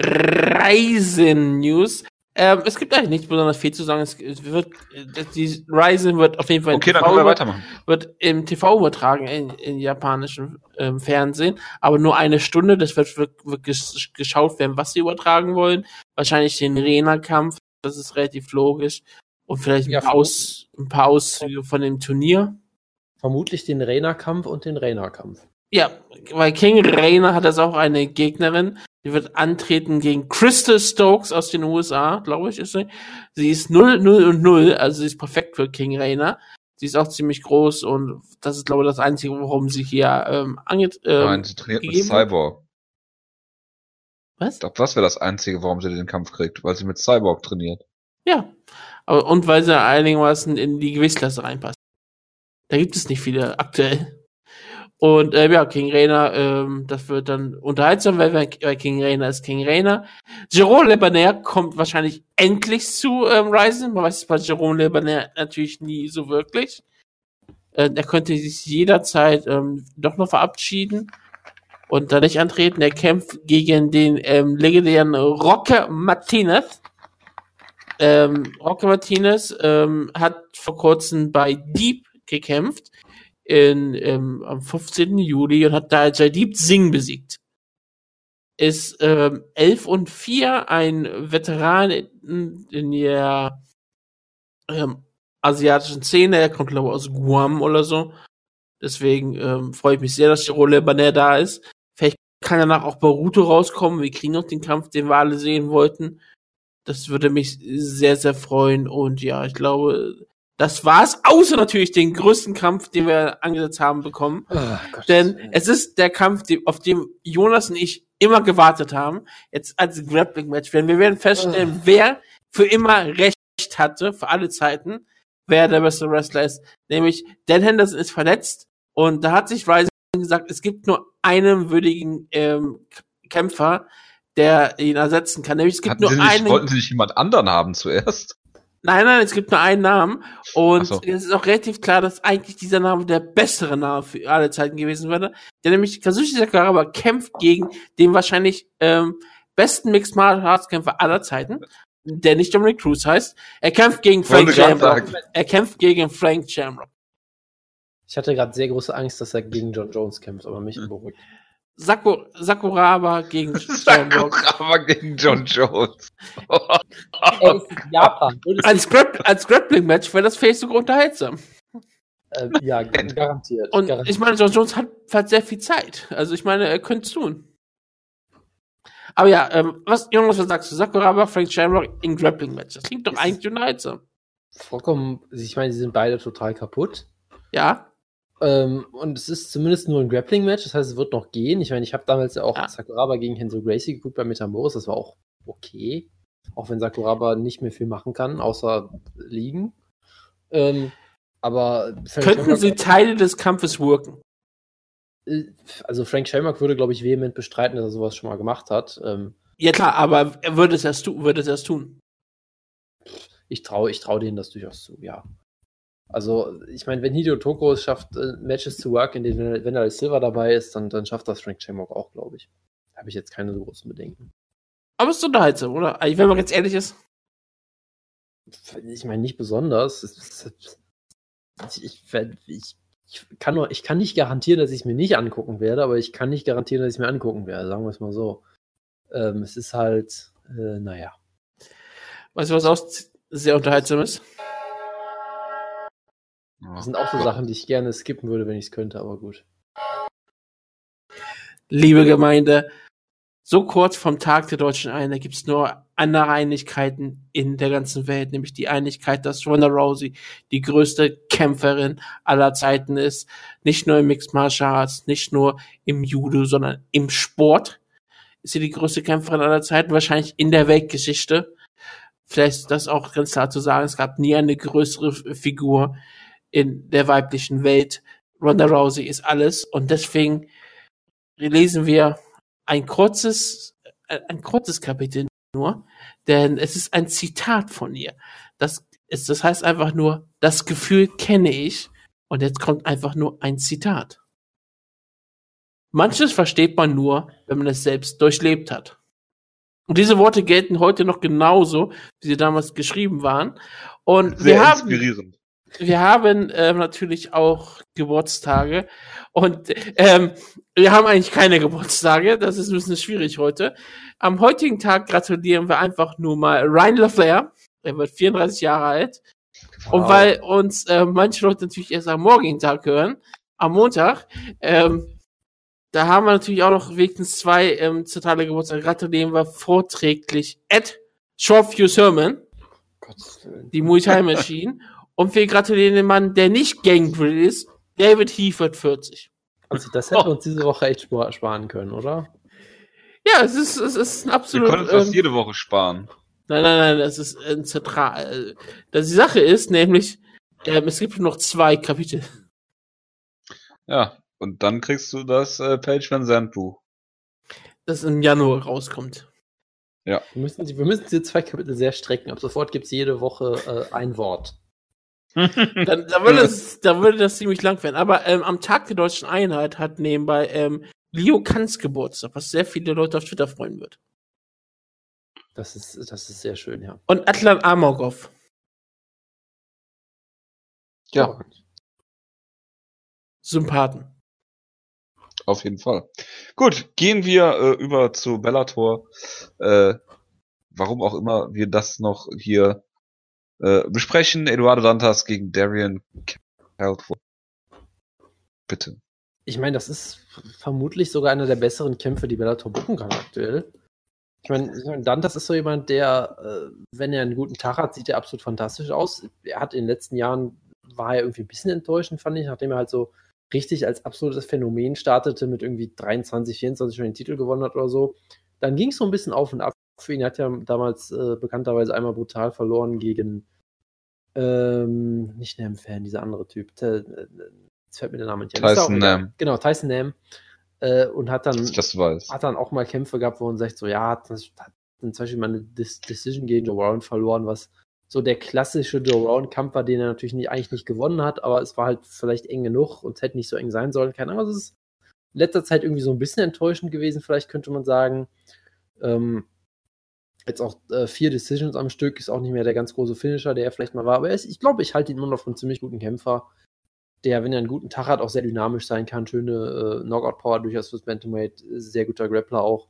Ryzen News. Ähm, es gibt eigentlich nichts besonders viel zu sagen. Es wird, äh, die Ryzen wird auf jeden Fall im Okay, dann können wir weitermachen. wird im TV übertragen in, in japanischem ähm, Fernsehen, aber nur eine Stunde. Das wird, wird, wird gesch- geschaut werden, was sie übertragen wollen. Wahrscheinlich den Rena-Kampf, das ist relativ logisch. Und vielleicht ein, Ja, paar, Aus, ein paar Auszüge von dem Turnier. Vermutlich den Rainer-Kampf und den Rainer-Kampf. Ja, weil King Rainer hat das auch eine Gegnerin. Die wird antreten gegen Crystal Stokes aus den USA, glaube ich, ist sie. Sie ist 0, 0 und 0, also sie ist perfekt für King Rainer. Sie ist auch ziemlich groß und das ist, glaube ich, das Einzige, warum sie hier ähm, ange ähm, Nein, sie trainiert mit Cyborg. Was? Ich glaube, das wäre das Einzige, warum sie den Kampf kriegt, weil sie mit Cyborg trainiert. Ja. Aber, und weil sie einigermaßen in die Gewichtsklasse reinpasst. Da gibt es nicht viele aktuell. Und äh, ja, King Rainer, ähm, das wird dann unterhaltsam, weil, weil King Rainer ist King Rainer. Jerome Lebaner kommt wahrscheinlich endlich zu ähm, Ryzen. Man weiß es bei Jerome Lebaner natürlich nie so wirklich. Äh, er könnte sich jederzeit ähm, doch noch verabschieden und da nicht antreten. Er kämpft gegen den ähm, legendären Rocker Martinez. Ähm, Rocker Martinez ähm, hat vor kurzem bei Deep gekämpft in, ähm, am 15. Juli und hat da Jaideep Singh besiegt. Ist ähm, 11 und 4, ein Veteran in, in der ähm, asiatischen Szene. Er kommt, glaube ich, aus Guam oder so. Deswegen ähm, freue ich mich sehr, dass Jerome Lebaner da ist. Vielleicht kann danach auch Baruto rauskommen. Wir kriegen noch den Kampf, den wir alle sehen wollten. Das würde mich sehr, sehr freuen. Und ja, ich glaube, das war's. Außer natürlich den größten Kampf, den wir angesetzt haben bekommen. Denn es ist der Kampf, auf dem Jonas und ich immer gewartet haben. Jetzt als Grappling-Match werden. Wir werden feststellen, wer für immer Recht hatte, für alle Zeiten, wer der beste Wrestler ist. Nämlich, Dan Henderson ist verletzt und da hat sich Ryzen gesagt, es gibt nur einen würdigen ähm, Kämpfer, der ihn ersetzen kann. Nämlich, es gibt Hatten nur sie nicht, einen. wollten sie nicht jemand anderen haben zuerst? Nein, nein, es gibt nur einen Namen. Und so. es ist auch relativ klar, dass eigentlich dieser Name der bessere Name für alle Zeiten gewesen wäre. Der nämlich Kazushi Sakuraba kämpft gegen den wahrscheinlich ähm, besten Mixed Martial Arts Kämpfer aller Zeiten, der nicht Dominic Cruz heißt. Er kämpft gegen Frank Shamrock. Er kämpft gegen Frank Shamrock. Ich hatte gerade sehr große Angst, dass er gegen John Jones kämpft, aber mich beruhigt. Sakur Sakuraba gegen Shamrock. Sakuraba gegen John Jones. Er ist in Japan. Als, Grap als Grappling-Match wäre das vielleicht sogar unterhaltsam. äh, ja, garantiert. Und garantiert. ich meine, John Jones hat, hat sehr viel Zeit. Also ich meine, er könnte es tun. Aber ja, ähm, was, Jonas, was sagst du? Sakuraba, Frank Shamrock in Grappling-Match. Das klingt doch eigentlich unterhaltsam. vollkommen, ich meine, sie sind beide total kaputt. Ja, Ähm, und es ist zumindest nur ein Grappling-Match, das heißt, es wird noch gehen. Ich meine, ich habe damals ja auch Ja. Sakuraba gegen Henzo Gracie geguckt bei Metamoris, das war auch okay. Auch wenn Sakuraba nicht mehr viel machen kann, außer liegen. Ähm, aber Frank könnten Shamrock, sie Teile des Kampfes worken? Äh, also Frank Shamrock würde, glaube ich, vehement bestreiten, dass er sowas schon mal gemacht hat. Ähm, ja klar, aber er würde es erst, würde es erst tun. Ich traue ich trau denen das durchaus zu, ja. Also, ich meine, wenn Hideo Toko es schafft, äh, Matches zu work, in denen wenn er als Silver dabei ist, dann, dann schafft das Frank Shamrock auch, glaube ich. Da habe ich jetzt keine so großen Bedenken. Aber es ist unterhaltsam, oder? Wenn man jetzt ehrlich ist. Ich meine, nicht besonders. Ich, ich, ich, ich, kann nur, ich kann nicht garantieren, dass ich es mir nicht angucken werde, aber ich kann nicht garantieren, dass ich es mir angucken werde, sagen wir es mal so. Ähm, es ist halt, äh, naja. Weißt du, was auch sehr unterhaltsam ist? Das sind auch so Sachen, die ich gerne skippen würde, wenn ich es könnte, aber gut. Liebe Gemeinde, so kurz vom Tag der deutschen Einheit gibt es nur andere Einigkeiten in der ganzen Welt, nämlich die Einigkeit, dass Ronda Rousey die größte Kämpferin aller Zeiten ist. Nicht nur im Mixed Martial Arts, nicht nur im Judo, sondern im Sport ist sie die größte Kämpferin aller Zeiten, wahrscheinlich in der Weltgeschichte. Vielleicht ist das auch ganz klar zu sagen, es gab nie eine größere Figur in der weiblichen Welt. Ronda Rousey ist alles und deswegen lesen wir ein kurzes, äh, ein kurzes Kapitel nur, denn es ist ein Zitat von ihr. Das ist, das heißt einfach nur, das Gefühl kenne ich und jetzt kommt einfach nur ein Zitat. Manches versteht man nur, wenn man es selbst durchlebt hat. Und diese Worte gelten heute noch genauso, wie sie damals geschrieben waren. Und Sehr wir haben, inspirierend wir haben ähm, natürlich auch Geburtstage und ähm, wir haben eigentlich keine Geburtstage. Das ist ein bisschen schwierig heute. Am heutigen Tag gratulieren wir einfach nur mal Ryan LaFlair. Er wird 34 Jahre alt. Wow. Und weil uns äh, manche Leute natürlich erst am morgigen Tag hören, am Montag, ähm, da haben wir natürlich auch noch wenigstens zwei ähm, zentrale Geburtstage. Gratulieren wir vorträglich Ed Shortview Sermon, die Muay Thai Machine und wir gratulieren dem Mann, der nicht Gangrel ist. David Heath 40. Also das hätten oh. wir uns diese Woche echt sparen können, oder? Ja, es ist, es ist ein absolut. Wir können uns ähm, jede Woche sparen. Nein, nein, nein, das ist ein zentral. Das die Sache ist nämlich, ähm, es gibt noch zwei Kapitel. Ja, und dann kriegst du das äh, Page Van Zandt Buch. Das im Januar rauskommt. Ja. Wir müssen, wir müssen diese zwei Kapitel sehr strecken. Ab sofort gibt es jede Woche äh, ein Wort dann, da, würde das, da würde das ziemlich lang werden. Aber ähm, am Tag der deutschen Einheit hat nebenbei ähm, Leo Kanz Geburtstag, was sehr viele Leute auf Twitter freuen wird. Das ist, das ist sehr schön, ja. Und Atlan Amorgov. Ja. Sympathen. Auf jeden Fall. Gut, gehen wir äh, über zu Bellator. Äh, warum auch immer wir das noch hier äh, besprechen. Eduardo Dantas gegen Darian Caldwell. Bitte. Ich meine, das ist vermutlich sogar einer der besseren Kämpfe, die Bellator buchen kann aktuell. Ich meine, Dantas ist so jemand, der, äh, wenn er einen guten Tag hat, sieht er absolut fantastisch aus. Er hat in den letzten Jahren, war er irgendwie ein bisschen enttäuschend, fand ich, nachdem er halt so richtig als absolutes Phänomen startete, mit irgendwie 23, 24 schon den Titel gewonnen hat oder so. Dann ging es so ein bisschen auf und ab für ihn. Er hat ja damals äh, bekannterweise einmal brutal verloren gegen ähm, nicht Nam-Fan, dieser andere Typ. Jetzt fällt mir der Name nicht ein. Tyson Nam. Genau, Tyson Nam. Äh, und hat dann, das hat dann auch mal Kämpfe gehabt, wo man sagt, so, ja, hat, hat zum Beispiel mal eine Dis Decision gegen Joe Warren verloren, was so der klassische Joe Warren-Kampf war, den er natürlich nicht, eigentlich nicht gewonnen hat, aber es war halt vielleicht eng genug und es hätte nicht so eng sein sollen. Keine Ahnung, es ist in letzter Zeit irgendwie so ein bisschen enttäuschend gewesen, vielleicht könnte man sagen. Ähm, Jetzt auch äh, vier Decisions am Stück, ist auch nicht mehr der ganz große Finisher, der er vielleicht mal war. Aber ist, ich glaube, ich halte ihn immer noch für einen ziemlich guten Kämpfer, der, wenn er einen guten Tag hat, auch sehr dynamisch sein kann. Schöne äh, Knockout-Power durchaus fürs Bantamweight, sehr guter Grappler auch.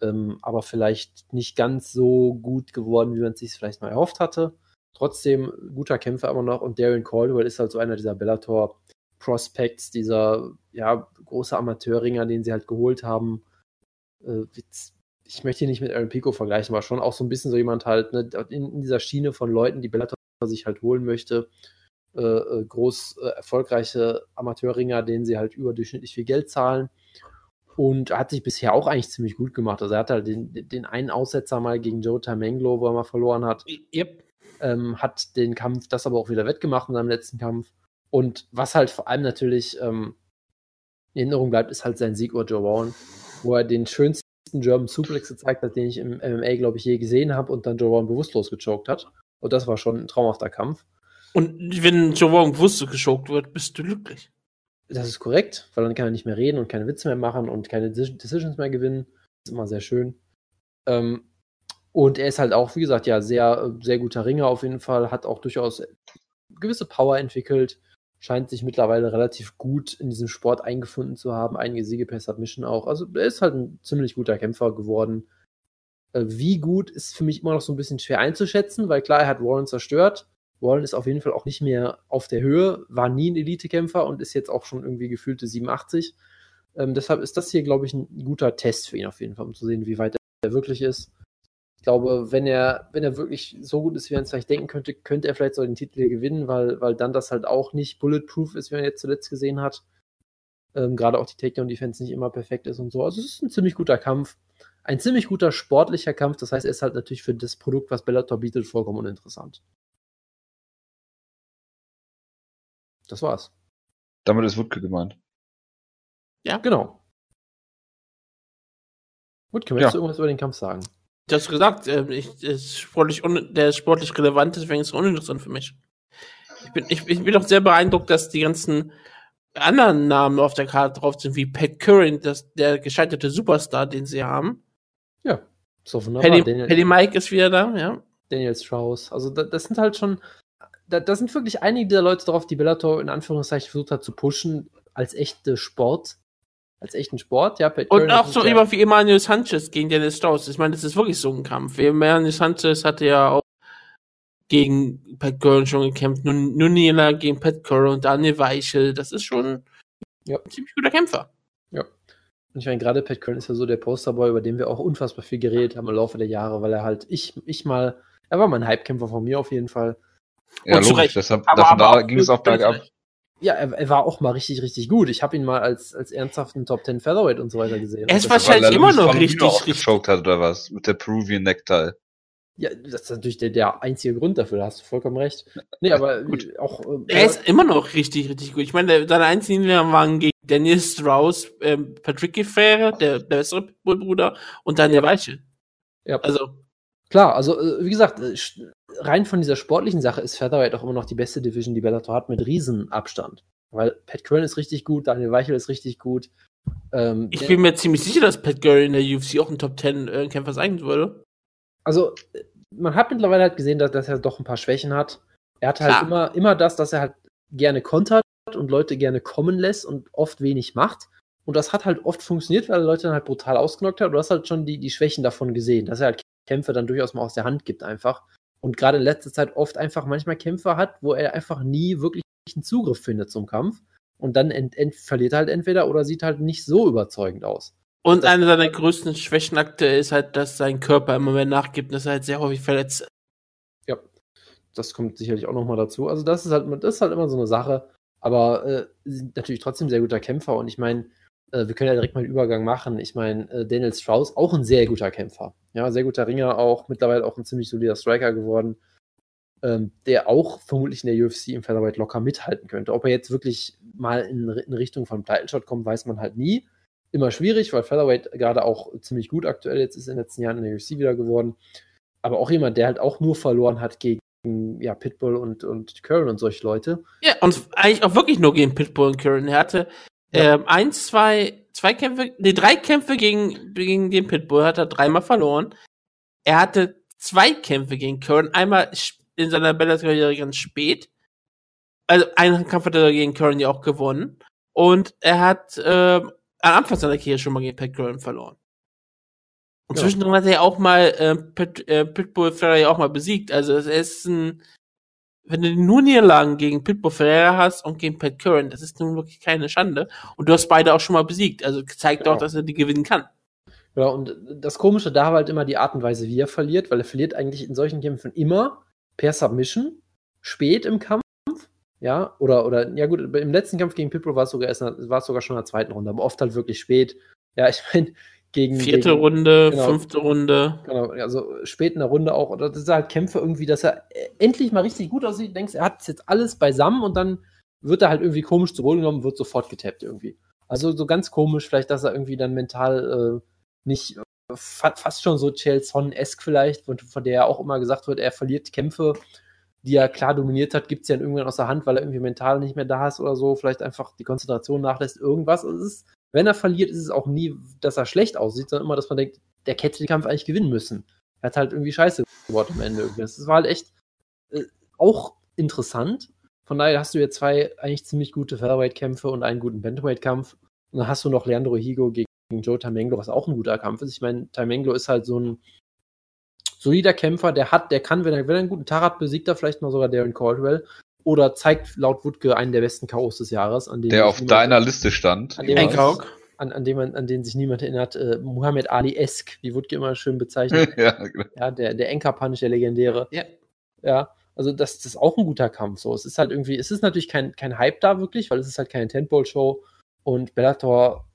Ähm, aber vielleicht nicht ganz so gut geworden, wie man es sich vielleicht mal erhofft hatte. Trotzdem guter Kämpfer immer noch. Und Darren Caldwell ist halt so einer dieser Bellator Prospects, dieser ja, große Amateurringer, den sie halt geholt haben. Äh, ich möchte ihn nicht mit Aaron Pico vergleichen, aber schon auch so ein bisschen so jemand halt ne, in, in, dieser Schiene von Leuten, die Bellator sich halt holen möchte. Äh, äh, groß äh, erfolgreiche Amateurringer, denen sie halt überdurchschnittlich viel Geld zahlen. und hat sich bisher auch eigentlich ziemlich gut gemacht. Also er hat halt den, den einen Aussetzer mal gegen Joe Tamanglo, wo er mal verloren hat. Yep. Ähm, hat den Kampf, das aber auch wieder wettgemacht in seinem letzten Kampf. Und was halt vor allem natürlich ähm, in Erinnerung bleibt, ist halt sein Sieg über Joe Rowan, wo er den schönsten German Suplex gezeigt hat, den ich im MMA, glaube ich, je gesehen habe und dann Joe Rowan bewusstlos gechoked hat. Und das war schon ein traumhafter Kampf. Und wenn Joe Rogan bewusst geschockt wird, bist du glücklich. Das ist korrekt, weil dann kann er nicht mehr reden und keine Witze mehr machen und keine Decisions mehr gewinnen. Das ist immer sehr schön. Ähm, und er ist halt auch, wie gesagt, ja, sehr, sehr guter Ringer auf jeden Fall, hat auch durchaus gewisse Power entwickelt, scheint sich mittlerweile relativ gut in diesem Sport eingefunden zu haben, einige Siege per Submission auch. Also er ist halt ein ziemlich guter Kämpfer geworden. Äh, wie gut ist für mich immer noch so ein bisschen schwer einzuschätzen, weil klar, er hat Warren zerstört, Wallen ist auf jeden Fall auch nicht mehr auf der Höhe, war nie ein Elitekämpfer und ist jetzt auch schon irgendwie gefühlte 87. Ähm, deshalb ist das hier, glaube ich, ein guter Test für ihn auf jeden Fall, um zu sehen, wie weit er wirklich ist. Ich glaube, wenn er, wenn er wirklich so gut ist, wie man es vielleicht denken könnte, könnte er vielleicht so den Titel hier gewinnen, weil, weil dann das halt auch nicht bulletproof ist, wie man jetzt zuletzt gesehen hat. Ähm, Gerade auch die Takedown-Defense nicht immer perfekt ist und so. Also es ist ein ziemlich guter Kampf. Ein ziemlich guter sportlicher Kampf. Das heißt, er ist halt natürlich für das Produkt, was Bellator bietet, vollkommen uninteressant. Das war's. Damit ist Wutke gemeint. Ja. Genau. Wutke, möchtest ja. du irgendwas über den Kampf sagen? Du hast gesagt, äh, ich, ist sportlich der ist sportlich relevant, deswegen ist es uninteressant für mich. Ich bin, ich, ich bin auch sehr beeindruckt, dass die ganzen anderen Namen auf der Karte drauf sind, wie Pat Curran, das, der gescheiterte Superstar, den sie haben. Ja, so wunderbar. Paddy, Paddy Mike ist wieder da, ja. Daniel Strauss. Also da, das sind halt schon da, da sind wirklich einige der Leute drauf, die Bellator in Anführungszeichen versucht hat zu pushen als echte Sport. Als echten Sport, ja. Pat und auch so jemand wie Emmanuel Sanchez gegen Dennis Strauss. Ich meine, das ist wirklich so ein Kampf. Emmanuel Sanchez hatte ja auch gegen Pat Curran schon gekämpft. Nun, Nunila gegen Pat Curran und Daniel Weichel. Das ist schon ja. ein ziemlich guter Kämpfer. Ja. Und ich meine, gerade Pat Curran ist ja so der Posterboy, über den wir auch unfassbar viel geredet haben im Laufe der Jahre, weil er halt, ich, ich mal, er war mal ein Hypekämpfer von mir auf jeden Fall. Ja, und logisch, deshalb, davon da ging es auch bergab. Ja, er, er, war auch mal richtig, richtig gut. Ich habe ihn mal als, als ernsthaften Top 10 Featherweight und so weiter gesehen. Er ist wahrscheinlich immer noch richtig, richtig. hat oder was? Mit der Peruvian Necktie. Ja, das ist natürlich der, der einzige Grund dafür, da hast du vollkommen recht. Nee, aber gut. auch. Äh, er ist immer noch richtig, richtig gut. Ich meine, seine einzigen waren gegen Dennis Strauss, ähm, Patrick Gefähre, der, der bessere Bruder, und dann der Weiche. Ja. Also. Klar, also äh, wie gesagt, äh, rein von dieser sportlichen Sache ist Featherweight auch immer noch die beste Division, die Bellator hat, mit Riesenabstand. Weil Pat Curran ist richtig gut, Daniel Weichel ist richtig gut. Ähm, ich bin mir ziemlich sicher, dass Pat Curran in der UFC auch ein Top 10 äh, Kämpfer sein würde. Also, man hat mittlerweile halt gesehen, dass, dass er doch ein paar Schwächen hat. Er hat halt immer, immer das, dass er halt gerne kontert und Leute gerne kommen lässt und oft wenig macht. Und das hat halt oft funktioniert, weil er Leute dann halt brutal ausgenockt hat. Du hast halt schon die, die Schwächen davon gesehen, dass er halt Kämpfe dann durchaus mal aus der Hand gibt einfach und gerade in letzter Zeit oft einfach manchmal Kämpfer hat, wo er einfach nie wirklich einen Zugriff findet zum Kampf und dann verliert er halt entweder oder sieht halt nicht so überzeugend aus. Und eine seiner größten Schwächen aktuell ist halt, dass sein Körper immer mehr nachgibt dass er halt sehr häufig verletzt. Ja, das kommt sicherlich auch nochmal dazu. Also das ist halt, das ist halt immer so eine Sache. Aber äh, natürlich trotzdem sehr guter Kämpfer und ich meine, äh, wir können ja direkt mal einen Übergang machen. Ich meine, äh, Daniel Strauss, auch ein sehr guter Kämpfer. Ja, sehr guter Ringer, auch mittlerweile auch ein ziemlich solider Striker geworden, ähm, der auch vermutlich in der UFC im Featherweight locker mithalten könnte. Ob er jetzt wirklich mal in, in Richtung von Title Shot kommt, weiß man halt nie. Immer schwierig, weil Featherweight gerade auch ziemlich gut aktuell jetzt ist in den letzten Jahren in der UFC wieder geworden. Aber auch jemand, der halt auch nur verloren hat gegen ja, Pitbull und, und Curran und solche Leute. Ja, und eigentlich auch wirklich nur gegen Pitbull und Curran. Er hatte ja. Ähm, eins, zwei, zwei Kämpfe, nee, drei Kämpfe gegen, gegen den Pitbull hat er dreimal verloren. Er hatte zwei Kämpfe gegen Curran, einmal in seiner Bellator-Karriere ganz spät. Also einen Kampf hat er gegen Curran ja auch gewonnen. Und er hat äh, am Anfang seiner Karriere schon mal gegen Pat Curran verloren. Und ja. zwischendrin hat er ja auch mal äh, Pit, äh, Pitbull Ferrer ja auch mal besiegt. Also es ist ein wenn du nur Niederlagen gegen Pitbull Ferreira hast und gegen Pat Curran, das ist nun wirklich keine Schande. Und du hast beide auch schon mal besiegt. Also zeigt genau. auch, dass er die gewinnen kann. Ja, und das Komische da war halt immer die Art und Weise, wie er verliert, weil er verliert eigentlich in solchen Kämpfen immer per Submission, spät im Kampf. Ja, oder, oder, ja gut, im letzten Kampf gegen Pitbull war es sogar erst, war es sogar schon in der zweiten Runde, aber oft halt wirklich spät. Ja, ich meine, gegen. Vierte gegen, Runde, genau, fünfte Runde. Genau, also spät in der Runde auch. Oder das sind halt Kämpfe irgendwie, dass er endlich mal richtig gut aussieht. Denkst, er hat jetzt alles beisammen und dann wird er halt irgendwie komisch zu Boden genommen, wird sofort getappt irgendwie. Also so ganz komisch, vielleicht, dass er irgendwie dann mental äh, nicht äh, fa fast schon so Chelson-esque vielleicht, von, von der ja auch immer gesagt wird, er verliert Kämpfe, die er klar dominiert hat, gibt es ja irgendwann aus der Hand, weil er irgendwie mental nicht mehr da ist oder so, vielleicht einfach die Konzentration nachlässt, irgendwas. Also es ist, wenn er verliert, ist es auch nie, dass er schlecht aussieht, sondern immer, dass man denkt, der hätte den Kampf eigentlich gewinnen müssen. Er hat halt irgendwie Scheiße geworden am Ende. Das war halt echt äh, auch interessant. Von daher hast du jetzt zwei eigentlich ziemlich gute Featherweight-Kämpfe und einen guten Bantamweight-Kampf. Und dann hast du noch Leandro Higo gegen Joe Tamenglo, was auch ein guter Kampf ist. Ich meine, Tamenglo ist halt so ein solider Kämpfer, der hat, der kann, wenn er, wenn er einen guten Tarat besiegt, er vielleicht mal sogar Darren Caldwell. Oder zeigt laut Wutke einen der besten Chaos des Jahres. An der auf niemand, deiner Liste stand. An dem, an, an, dem man, an den sich niemand erinnert. Äh, Muhammad Ali-esk, wie Wutke immer schön bezeichnet. ja, genau. ja, der, der Enker-Punch, der legendäre. Ja. Ja, also das, das, ist auch ein guter Kampf. So, es ist halt irgendwie, es ist natürlich kein, kein Hype da wirklich, weil es ist halt keine Tentpole-Show und Bellator,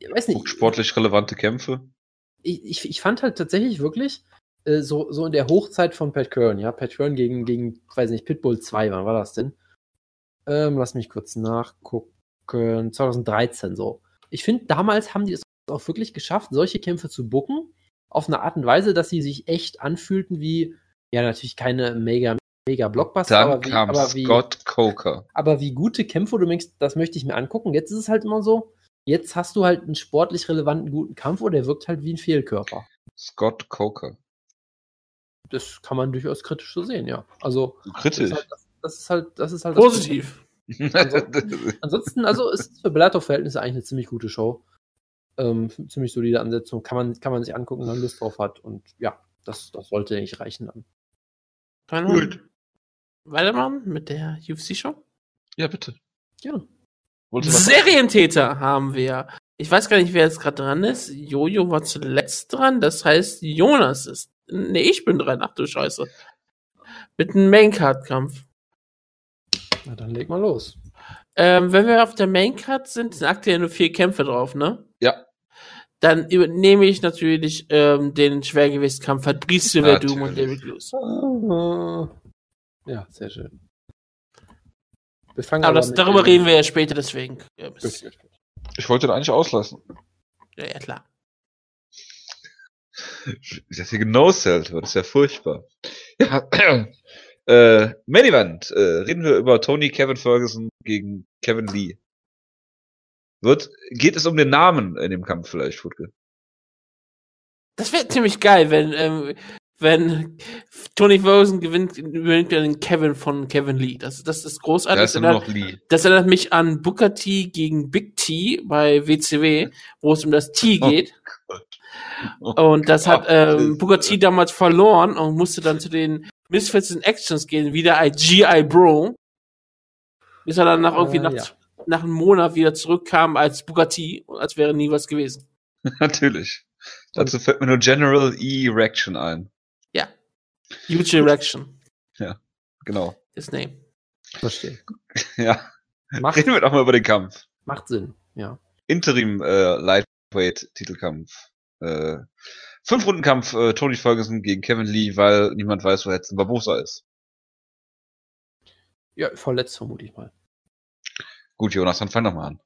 ich weiß nicht. Sportlich relevante Kämpfe. Ich, ich, ich fand halt tatsächlich wirklich äh, so, so in der Hochzeit von Pat Kern, ja, Pat Kern gegen, gegen, weiß nicht, Pitbull 2, wann war das denn? Ähm, lass mich kurz nachgucken. 2013 so. Ich finde, damals haben die es auch wirklich geschafft, solche Kämpfe zu bucken, auf eine Art und Weise, dass sie sich echt anfühlten wie ja, natürlich keine mega, mega Blockbuster. Dann aber wie, kam aber wie, Scott Coker. Aber wie gute Kämpfe, du denkst, das möchte ich mir angucken. Jetzt ist es halt immer so, jetzt hast du halt einen sportlich relevanten, guten Kampf oder der wirkt halt wie ein Fehlkörper. Scott Coker. Das kann man durchaus kritisch so sehen, ja. Also. Kritisch. Das ist halt, das ist halt, das ist halt Positiv. ansonsten, ansonsten, also ist für Bellator-Verhältnisse eigentlich eine ziemlich gute Show. Ähm, ziemlich solide Ansetzung. Kann man, kann man sich angucken, wenn man Lust drauf hat. Und ja, das, das sollte nicht reichen dann. Können Gut. weitermachen mit der UFC-Show? Ja, bitte. Ja. Serientäter haben wir. Ich weiß gar nicht, wer jetzt gerade dran ist. Jojo war zuletzt dran. Das heißt, Jonas ist. Nee, ich bin dran. Ach du Scheiße. Mit einem Maincard-Kampf. Na, dann leg mal los. Ähm, wenn wir auf der Maincard sind, sind aktuell nur vier Kämpfe drauf, ne? Ja. Dann übernehme ich natürlich ähm, den Schwergewichtskampf Fabrice Verdum und David Lewis. Ja, sehr schön. aber, aber das, darüber reden wir ja später, deswegen. Ja, ich wollte den eigentlich auslassen. Ja, ja, klar. Ich das hier genoselt wird, das ist ja furchtbar. Ja, äh, Main Event, äh, reden wir über Tony Kevin Ferguson gegen Kevin Lee. Wird, geht es um den Namen in dem Kampf vielleicht, Futke? Das wäre ziemlich geil, wenn, ähm, wenn Tony Ferguson gewinnt, gewinnt den Kevin von Kevin Lee. Das, das ist großartig. Das, ist erinnert, Lee. das erinnert mich an Booker T gegen Big T bei WCW, wo es um das T oh geht. Und das hat ähm, Booker T damals verloren und musste dann zu den Misfits in Actions gehen, wieder als G.I. Bro. Bis er dann nach irgendwie äh, nach ja nach einem Monat wieder zurückkam als Bugatti, als wäre nie was gewesen. Natürlich. Dazu fällt mir nur General E-Erection ein. Ja. Huge Erection. Ja, genau. His name. Verstehe. ja. Macht, Reden wir doch mal über den Kampf. Macht Sinn, ja. Interim äh, Lightweight Titelkampf. Äh, fünf Runden Kampf äh, Tony Ferguson gegen Kevin Lee, weil niemand weiß, wo jetzt ein Barbosa ist. Ja, verletzt vermute ich mal. Gut, Jonas, dann fang doch mal an.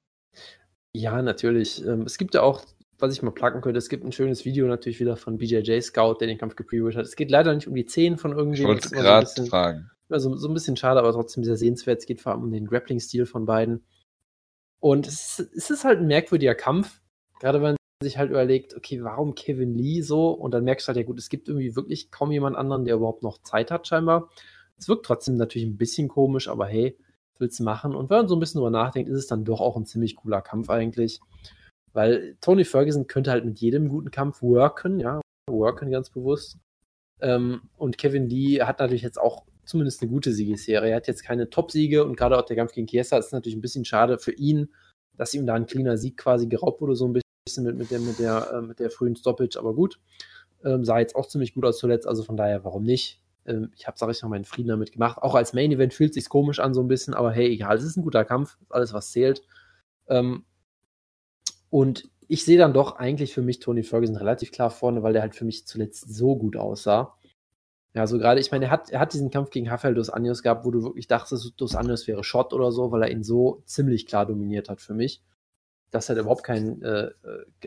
Ja, natürlich. Ähm, es gibt ja auch, was ich mal placken könnte, es gibt ein schönes Video natürlich wieder von BJJ Scout, der den Kampf gepreviewt hat. Es geht leider nicht um die 10 von irgendwie. Ich wollte gerade so fragen. Also so ein bisschen schade, aber trotzdem sehr sehenswert. Es geht vor allem um den Grappling-Stil von beiden. Und es ist, es ist halt ein merkwürdiger Kampf. Gerade wenn sich halt überlegt, okay, warum Kevin Lee so? Und dann merkst du halt, ja gut, es gibt irgendwie wirklich kaum jemand anderen, der überhaupt noch Zeit hat, scheinbar. Es wirkt trotzdem natürlich ein bisschen komisch, aber hey, willst du machen? Und wenn man so ein bisschen drüber nachdenkt, ist es dann doch auch ein ziemlich cooler Kampf eigentlich. Weil Tony Ferguson könnte halt mit jedem guten Kampf worken, ja, worken ganz bewusst. Ähm, und Kevin Lee hat natürlich jetzt auch zumindest eine gute Siegesserie. Er hat jetzt keine Top-Siege und gerade auch der Kampf gegen Chiesa ist natürlich ein bisschen schade für ihn, dass ihm da ein cleaner Sieg quasi geraubt wurde, so ein bisschen mit, mit, der, mit, der, äh, mit der frühen Stoppage, aber gut. Ähm, sah jetzt auch ziemlich gut aus zuletzt, also von daher, warum nicht? Ähm, ich habe, sag ich noch, meinen Frieden damit gemacht. Auch als Main Event fühlt sich komisch an so ein bisschen, aber hey, egal, es ist ein guter Kampf, alles was zählt. Ähm, und ich sehe dann doch eigentlich für mich Tony Ferguson relativ klar vorne, weil der halt für mich zuletzt so gut aussah. Ja, so gerade, ich meine, er hat, er hat diesen Kampf gegen Rafael Dos Anjos gehabt, wo du wirklich dachtest, Dos Anjos wäre Shot oder so, weil er ihn so ziemlich klar dominiert hat für mich, dass er überhaupt kein, äh,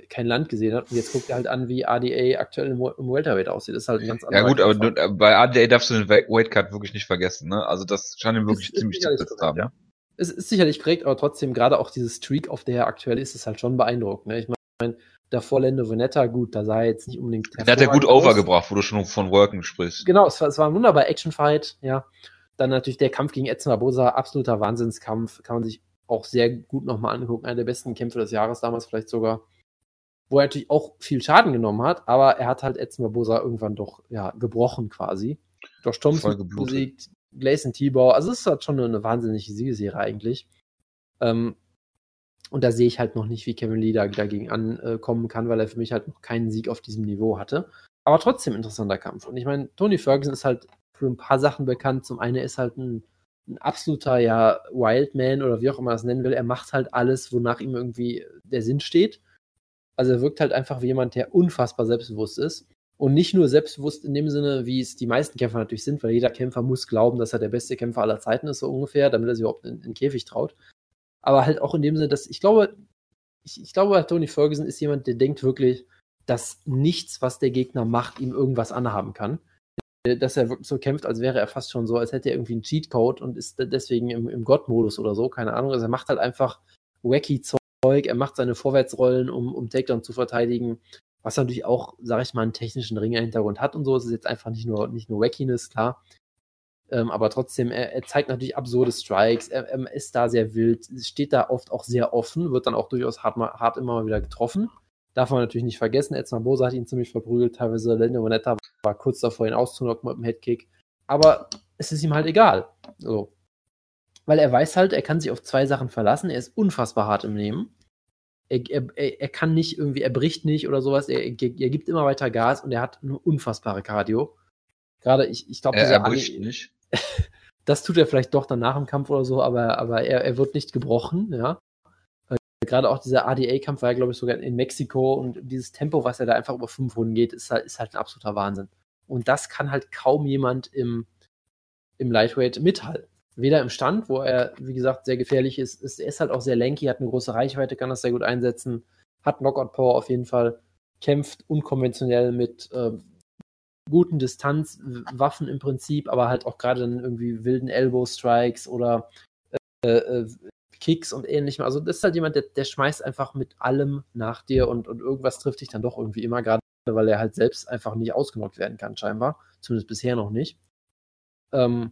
kein Land gesehen hat. Und jetzt guckt er halt an, wie ADA aktuell im, im Welterweight aussieht. Das ist halt ein ganz anderer. Ja gut, aber du, äh, bei ADA darfst du den Weightcut wirklich nicht vergessen, ne? Also das scheint ihm wirklich ist, ziemlich zu haben. Ja. Es ist sicherlich korrekt, aber trotzdem, gerade auch dieses Streak, auf der er aktuell ist, ist halt schon beeindruckend. Ne? Ich meine, Davor Lendo Venetta, gut, da sah er jetzt nicht unbedingt. Der hat ja gut aus. overgebracht, wo du schon von Worken sprichst. Genau, es war, es war ein wunderbar Actionfight, ja. Dann natürlich der Kampf gegen Edson Barbosa, absoluter Wahnsinnskampf, kann man sich auch sehr gut nochmal angucken. Einer der besten Kämpfe des Jahres damals vielleicht sogar. Wo er natürlich auch viel Schaden genommen hat, aber er hat halt Edson Barbosa irgendwann doch, ja, gebrochen quasi. Josh Thompson besiegt, Gleison Tibau, also es ist halt schon eine wahnsinnige Siegeserie eigentlich. Ähm, und da sehe ich halt noch nicht, wie Kevin Lee da, dagegen ankommen kann, weil er für mich halt noch keinen Sieg auf diesem Niveau hatte. Aber trotzdem interessanter Kampf. Und ich meine, Tony Ferguson ist halt für ein paar Sachen bekannt. Zum einen ist halt ein, ein absoluter, ja, Wildman oder wie auch immer man das nennen will. Er macht halt alles, wonach ihm irgendwie der Sinn steht. Also er wirkt halt einfach wie jemand, der unfassbar selbstbewusst ist. Und nicht nur selbstbewusst in dem Sinne, wie es die meisten Kämpfer natürlich sind, weil jeder Kämpfer muss glauben, dass er der beste Kämpfer aller Zeiten ist, so ungefähr, damit er sich überhaupt in, in den Käfig traut aber halt auch in dem Sinne, dass ich glaube, ich, ich glaube, Tony Ferguson ist jemand, der denkt wirklich, dass nichts, was der Gegner macht, ihm irgendwas anhaben kann. Dass er wirklich so kämpft, als wäre er fast schon so, als hätte er irgendwie einen Cheatcode und ist deswegen im, im Gott-Modus oder so, keine Ahnung. Also er macht halt einfach wacky Zeug, er macht seine Vorwärtsrollen, um, um Takedown zu verteidigen, was natürlich auch, sag ich mal, einen technischen Ringer-Hintergrund hat und so. Es ist jetzt einfach nicht nur, nicht nur Wackiness, klar. Ähm, aber trotzdem, er, er, zeigt natürlich absurde Strikes, er, er, ist da sehr wild, steht da oft auch sehr offen, wird dann auch durchaus hart, hart immer mal wieder getroffen. Darf man natürlich nicht vergessen, Edson Bosa hat ihn ziemlich verprügelt, teilweise Lendo Vanetta war kurz davor, ihn auszunocken mit dem Headkick. Aber es ist ihm halt egal. So. Weil er weiß halt, er kann sich auf zwei Sachen verlassen, er ist unfassbar hart im Nehmen. Er, er, er kann nicht irgendwie, er bricht nicht oder sowas, er, er, gibt immer weiter Gas und er hat eine unfassbare Cardio. Gerade, ich, ich glaube, er bricht nicht. das tut er vielleicht doch danach im Kampf oder so, aber, aber er, er wird nicht gebrochen, ja. Gerade auch dieser ADA-Kampf war ja, glaube ich, sogar in Mexiko und dieses Tempo, was er da einfach über fünf Runden geht, ist halt, ist halt ein absoluter Wahnsinn. Und das kann halt kaum jemand im, im Lightweight mithalten. Weder im Stand, wo er, wie gesagt, sehr gefährlich ist, ist, er ist halt auch sehr lanky, hat eine große Reichweite, kann das sehr gut einsetzen, hat Knockout-Power auf jeden Fall, kämpft unkonventionell mit äh, guten Distanzwaffen im Prinzip, aber halt auch gerade dann irgendwie wilden Elbow-Strikes oder äh, äh, Kicks und ähnlichem. Also das ist halt jemand, der, der schmeißt einfach mit allem nach dir und, und irgendwas trifft dich dann doch irgendwie immer, gerade weil er halt selbst einfach nicht ausgenockt werden kann, scheinbar. Zumindest bisher noch nicht. Ähm,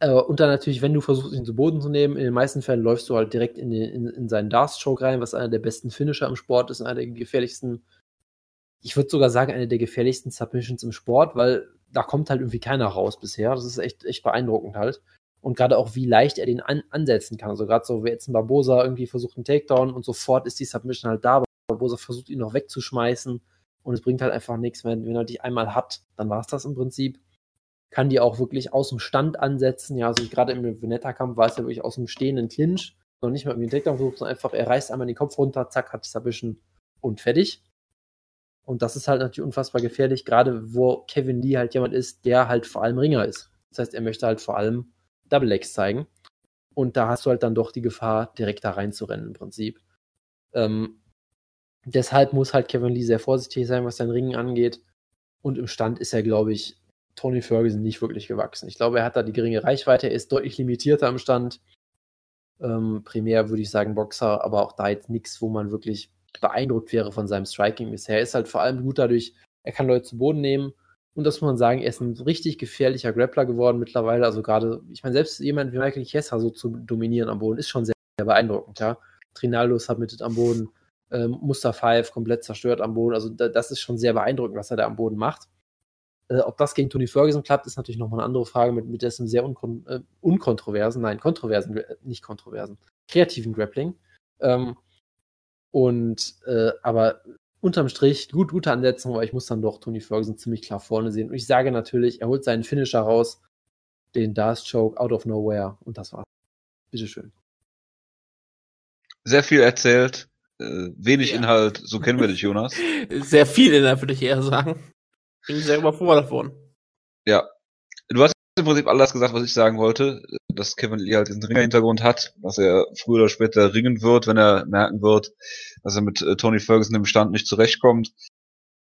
äh, und dann natürlich, wenn du versuchst, ihn zu Boden zu nehmen, in den meisten Fällen läufst du halt direkt in, den, in, in seinen Darts-Stroke rein, was einer der besten Finisher im Sport ist, einer der gefährlichsten ich würde sogar sagen, eine der gefährlichsten Submissions im Sport, weil da kommt halt irgendwie keiner raus bisher. Das ist echt, echt beeindruckend halt. Und gerade auch, wie leicht er den an ansetzen kann. Also gerade so, wie jetzt ein Barbosa irgendwie versucht einen Takedown und sofort ist die Submission halt da. Barbosa versucht ihn noch wegzuschmeißen und es bringt halt einfach nichts. Wenn, wenn er dich einmal hat, dann war es das im Prinzip. Kann die auch wirklich aus dem Stand ansetzen. Ja, also gerade im Veneta-Kampf war es ja wirklich aus dem stehenden Clinch. Noch nicht mal irgendwie einen Takedown versucht, sondern einfach, er reißt einmal den Kopf runter, zack, hat die Submission und fertig. Und das ist halt natürlich unfassbar gefährlich, gerade wo Kevin Lee halt jemand ist, der halt vor allem Ringer ist. Das heißt, er möchte halt vor allem Double Legs zeigen. Und da hast du halt dann doch die Gefahr, direkt da reinzurennen im Prinzip. Ähm, deshalb muss halt Kevin Lee sehr vorsichtig sein, was sein Ringen angeht. Und im Stand ist er, glaube ich, Tony Ferguson nicht wirklich gewachsen. Ich glaube, er hat da die geringe Reichweite, er ist deutlich limitierter im Stand. Ähm, primär würde ich sagen Boxer, aber auch da jetzt nichts, wo man wirklich beeindruckt wäre von seinem Striking bisher. Er ist halt vor allem gut dadurch, er kann Leute zu Boden nehmen. Und das muss man sagen, er ist ein richtig gefährlicher Grappler geworden mittlerweile. Also gerade, ich meine, selbst jemand wie Michael Chiesa so zu dominieren am Boden ist schon sehr, sehr beeindruckend, ja. Trinaldo submitted am Boden, ähm, Muster 5 komplett zerstört am Boden. Also da, das ist schon sehr beeindruckend, was er da am Boden macht. Äh, ob das gegen Tony Ferguson klappt, ist natürlich nochmal eine andere Frage mit, mit dessen sehr unkon äh, unkontroversen, nein, kontroversen, äh, nicht kontroversen, kreativen Grappling. Ähm, und äh, aber unterm Strich gut, gute Ansetzung, aber ich muss dann doch Tony Ferguson ziemlich klar vorne sehen. Und ich sage natürlich, er holt seinen Finisher raus, den Darth Choke out of nowhere und das war's. Bitteschön. Sehr viel erzählt. Äh, wenig ja. Inhalt, so kennen wir dich, Jonas. Sehr viel Inhalt, würde ich eher sagen. Bin sehr überfordert worden. Ja. Im Prinzip alles gesagt, was ich sagen wollte, dass Kevin Lee halt diesen Ringer-Hintergrund hat, dass er früher oder später ringen wird, wenn er merken wird, dass er mit äh, Tony Ferguson im Stand nicht zurechtkommt.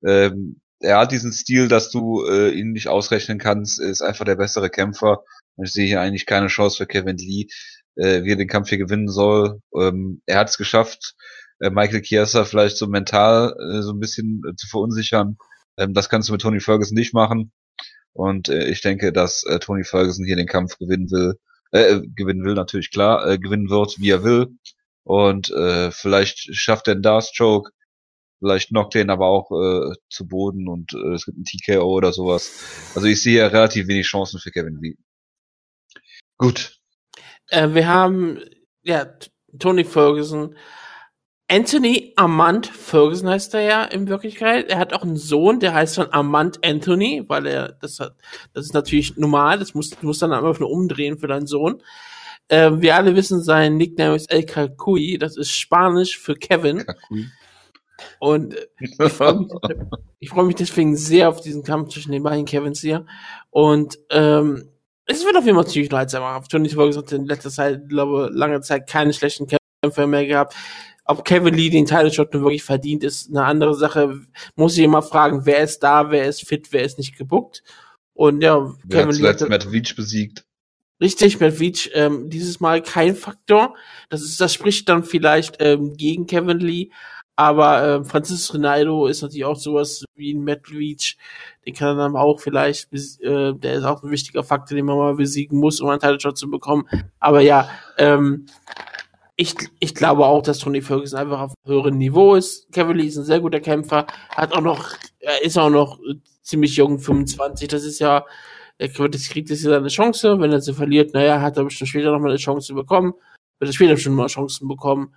Ähm, er hat diesen Stil, dass du äh, ihn nicht ausrechnen kannst, ist einfach der bessere Kämpfer. Ich sehe hier eigentlich keine Chance für Kevin Lee, äh, wie er den Kampf hier gewinnen soll. Ähm, er hat es geschafft, äh, Michael Chiesa vielleicht so mental äh, so ein bisschen äh, zu verunsichern. Ähm, das kannst du mit Tony Ferguson nicht machen. Und äh, ich denke, dass äh, Tony Ferguson hier den Kampf gewinnen will. Äh, äh, gewinnen will, natürlich klar, äh, gewinnen wird, wie er will. Und äh, vielleicht schafft er einen Dark-Stroke, vielleicht knockt er ihn aber auch äh, zu Boden und äh, es gibt einen TKO oder sowas. Also ich sehe ja relativ wenig Chancen für Kevin Lee. Gut. Äh, wir haben ja Tony Ferguson Anthony Amand Ferguson heißt er ja in Wirklichkeit. Er hat auch einen Sohn, der heißt dann Amand Anthony, weil er, das hat, das ist natürlich normal, das muss, du musst dann einfach nur umdrehen für deinen Sohn. Äh, wir alle wissen, sein Nickname ist El Kakui, das ist Spanisch für Kevin. Kakui. Und äh, ich freue mich, ich freu mich deswegen sehr auf diesen Kampf zwischen den beiden Kevins hier. Und ähm, es wird auf jeden Fall ziemlich leidsamer. Tony Ferguson hat in letzter Zeit, glaube lange Zeit keine schlechten Kämpfe mehr gehabt. Ob Kevin Lee den Title Shot nun wirklich verdient, ist eine andere Sache. Muss ich immer fragen, wer ist da, wer ist fit, wer ist nicht gebuckt. Und ja, wer Kevin Lee hat Matt Veach besiegt. Richtig, Matt Veach, ähm, dieses Mal kein Faktor. Das ist, das spricht dann vielleicht ähm, gegen Kevin Lee. Aber äh, Francis Rinaldo ist natürlich auch sowas wie ein Matt Veach. Den kann er dann auch vielleicht, äh, der ist auch ein wichtiger Faktor, den man mal besiegen muss, um einen Title Shot zu bekommen. Aber ja, ähm, ich, ich glaube auch, dass Tony Ferguson einfach auf einem höheren Niveau ist. Kevin Lee ist ein sehr guter Kämpfer, hat auch noch, er ist auch noch ziemlich jung, 25. Das ist ja, er kriegt jetzt ja seine Chance. Wenn er sie verliert, naja, hat er bestimmt später noch mal eine Chance bekommen. Wird er später bestimmt mal Chancen bekommen.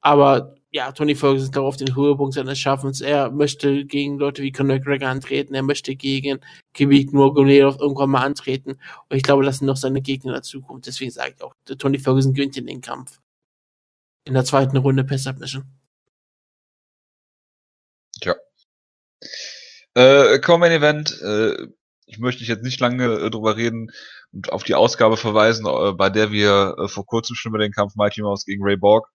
Aber ja, Tony Ferguson ist auf den Höhepunkt seines Schaffens. Er möchte gegen Leute wie Conor McGregor antreten. Er möchte gegen Kibik Nurgomedov irgendwann mal antreten. Und ich glaube, das sind noch seine Gegner der Zukunft. Deswegen sage ich auch, Tony Ferguson gewinnt in den Kampf in der zweiten Runde per Submission. Tja. Äh, Common Event, äh, ich möchte jetzt nicht lange äh, drüber reden und auf die Ausgabe verweisen, äh, bei der wir äh, vor kurzem schon über den Kampf Mighty Mouse gegen Ray Borg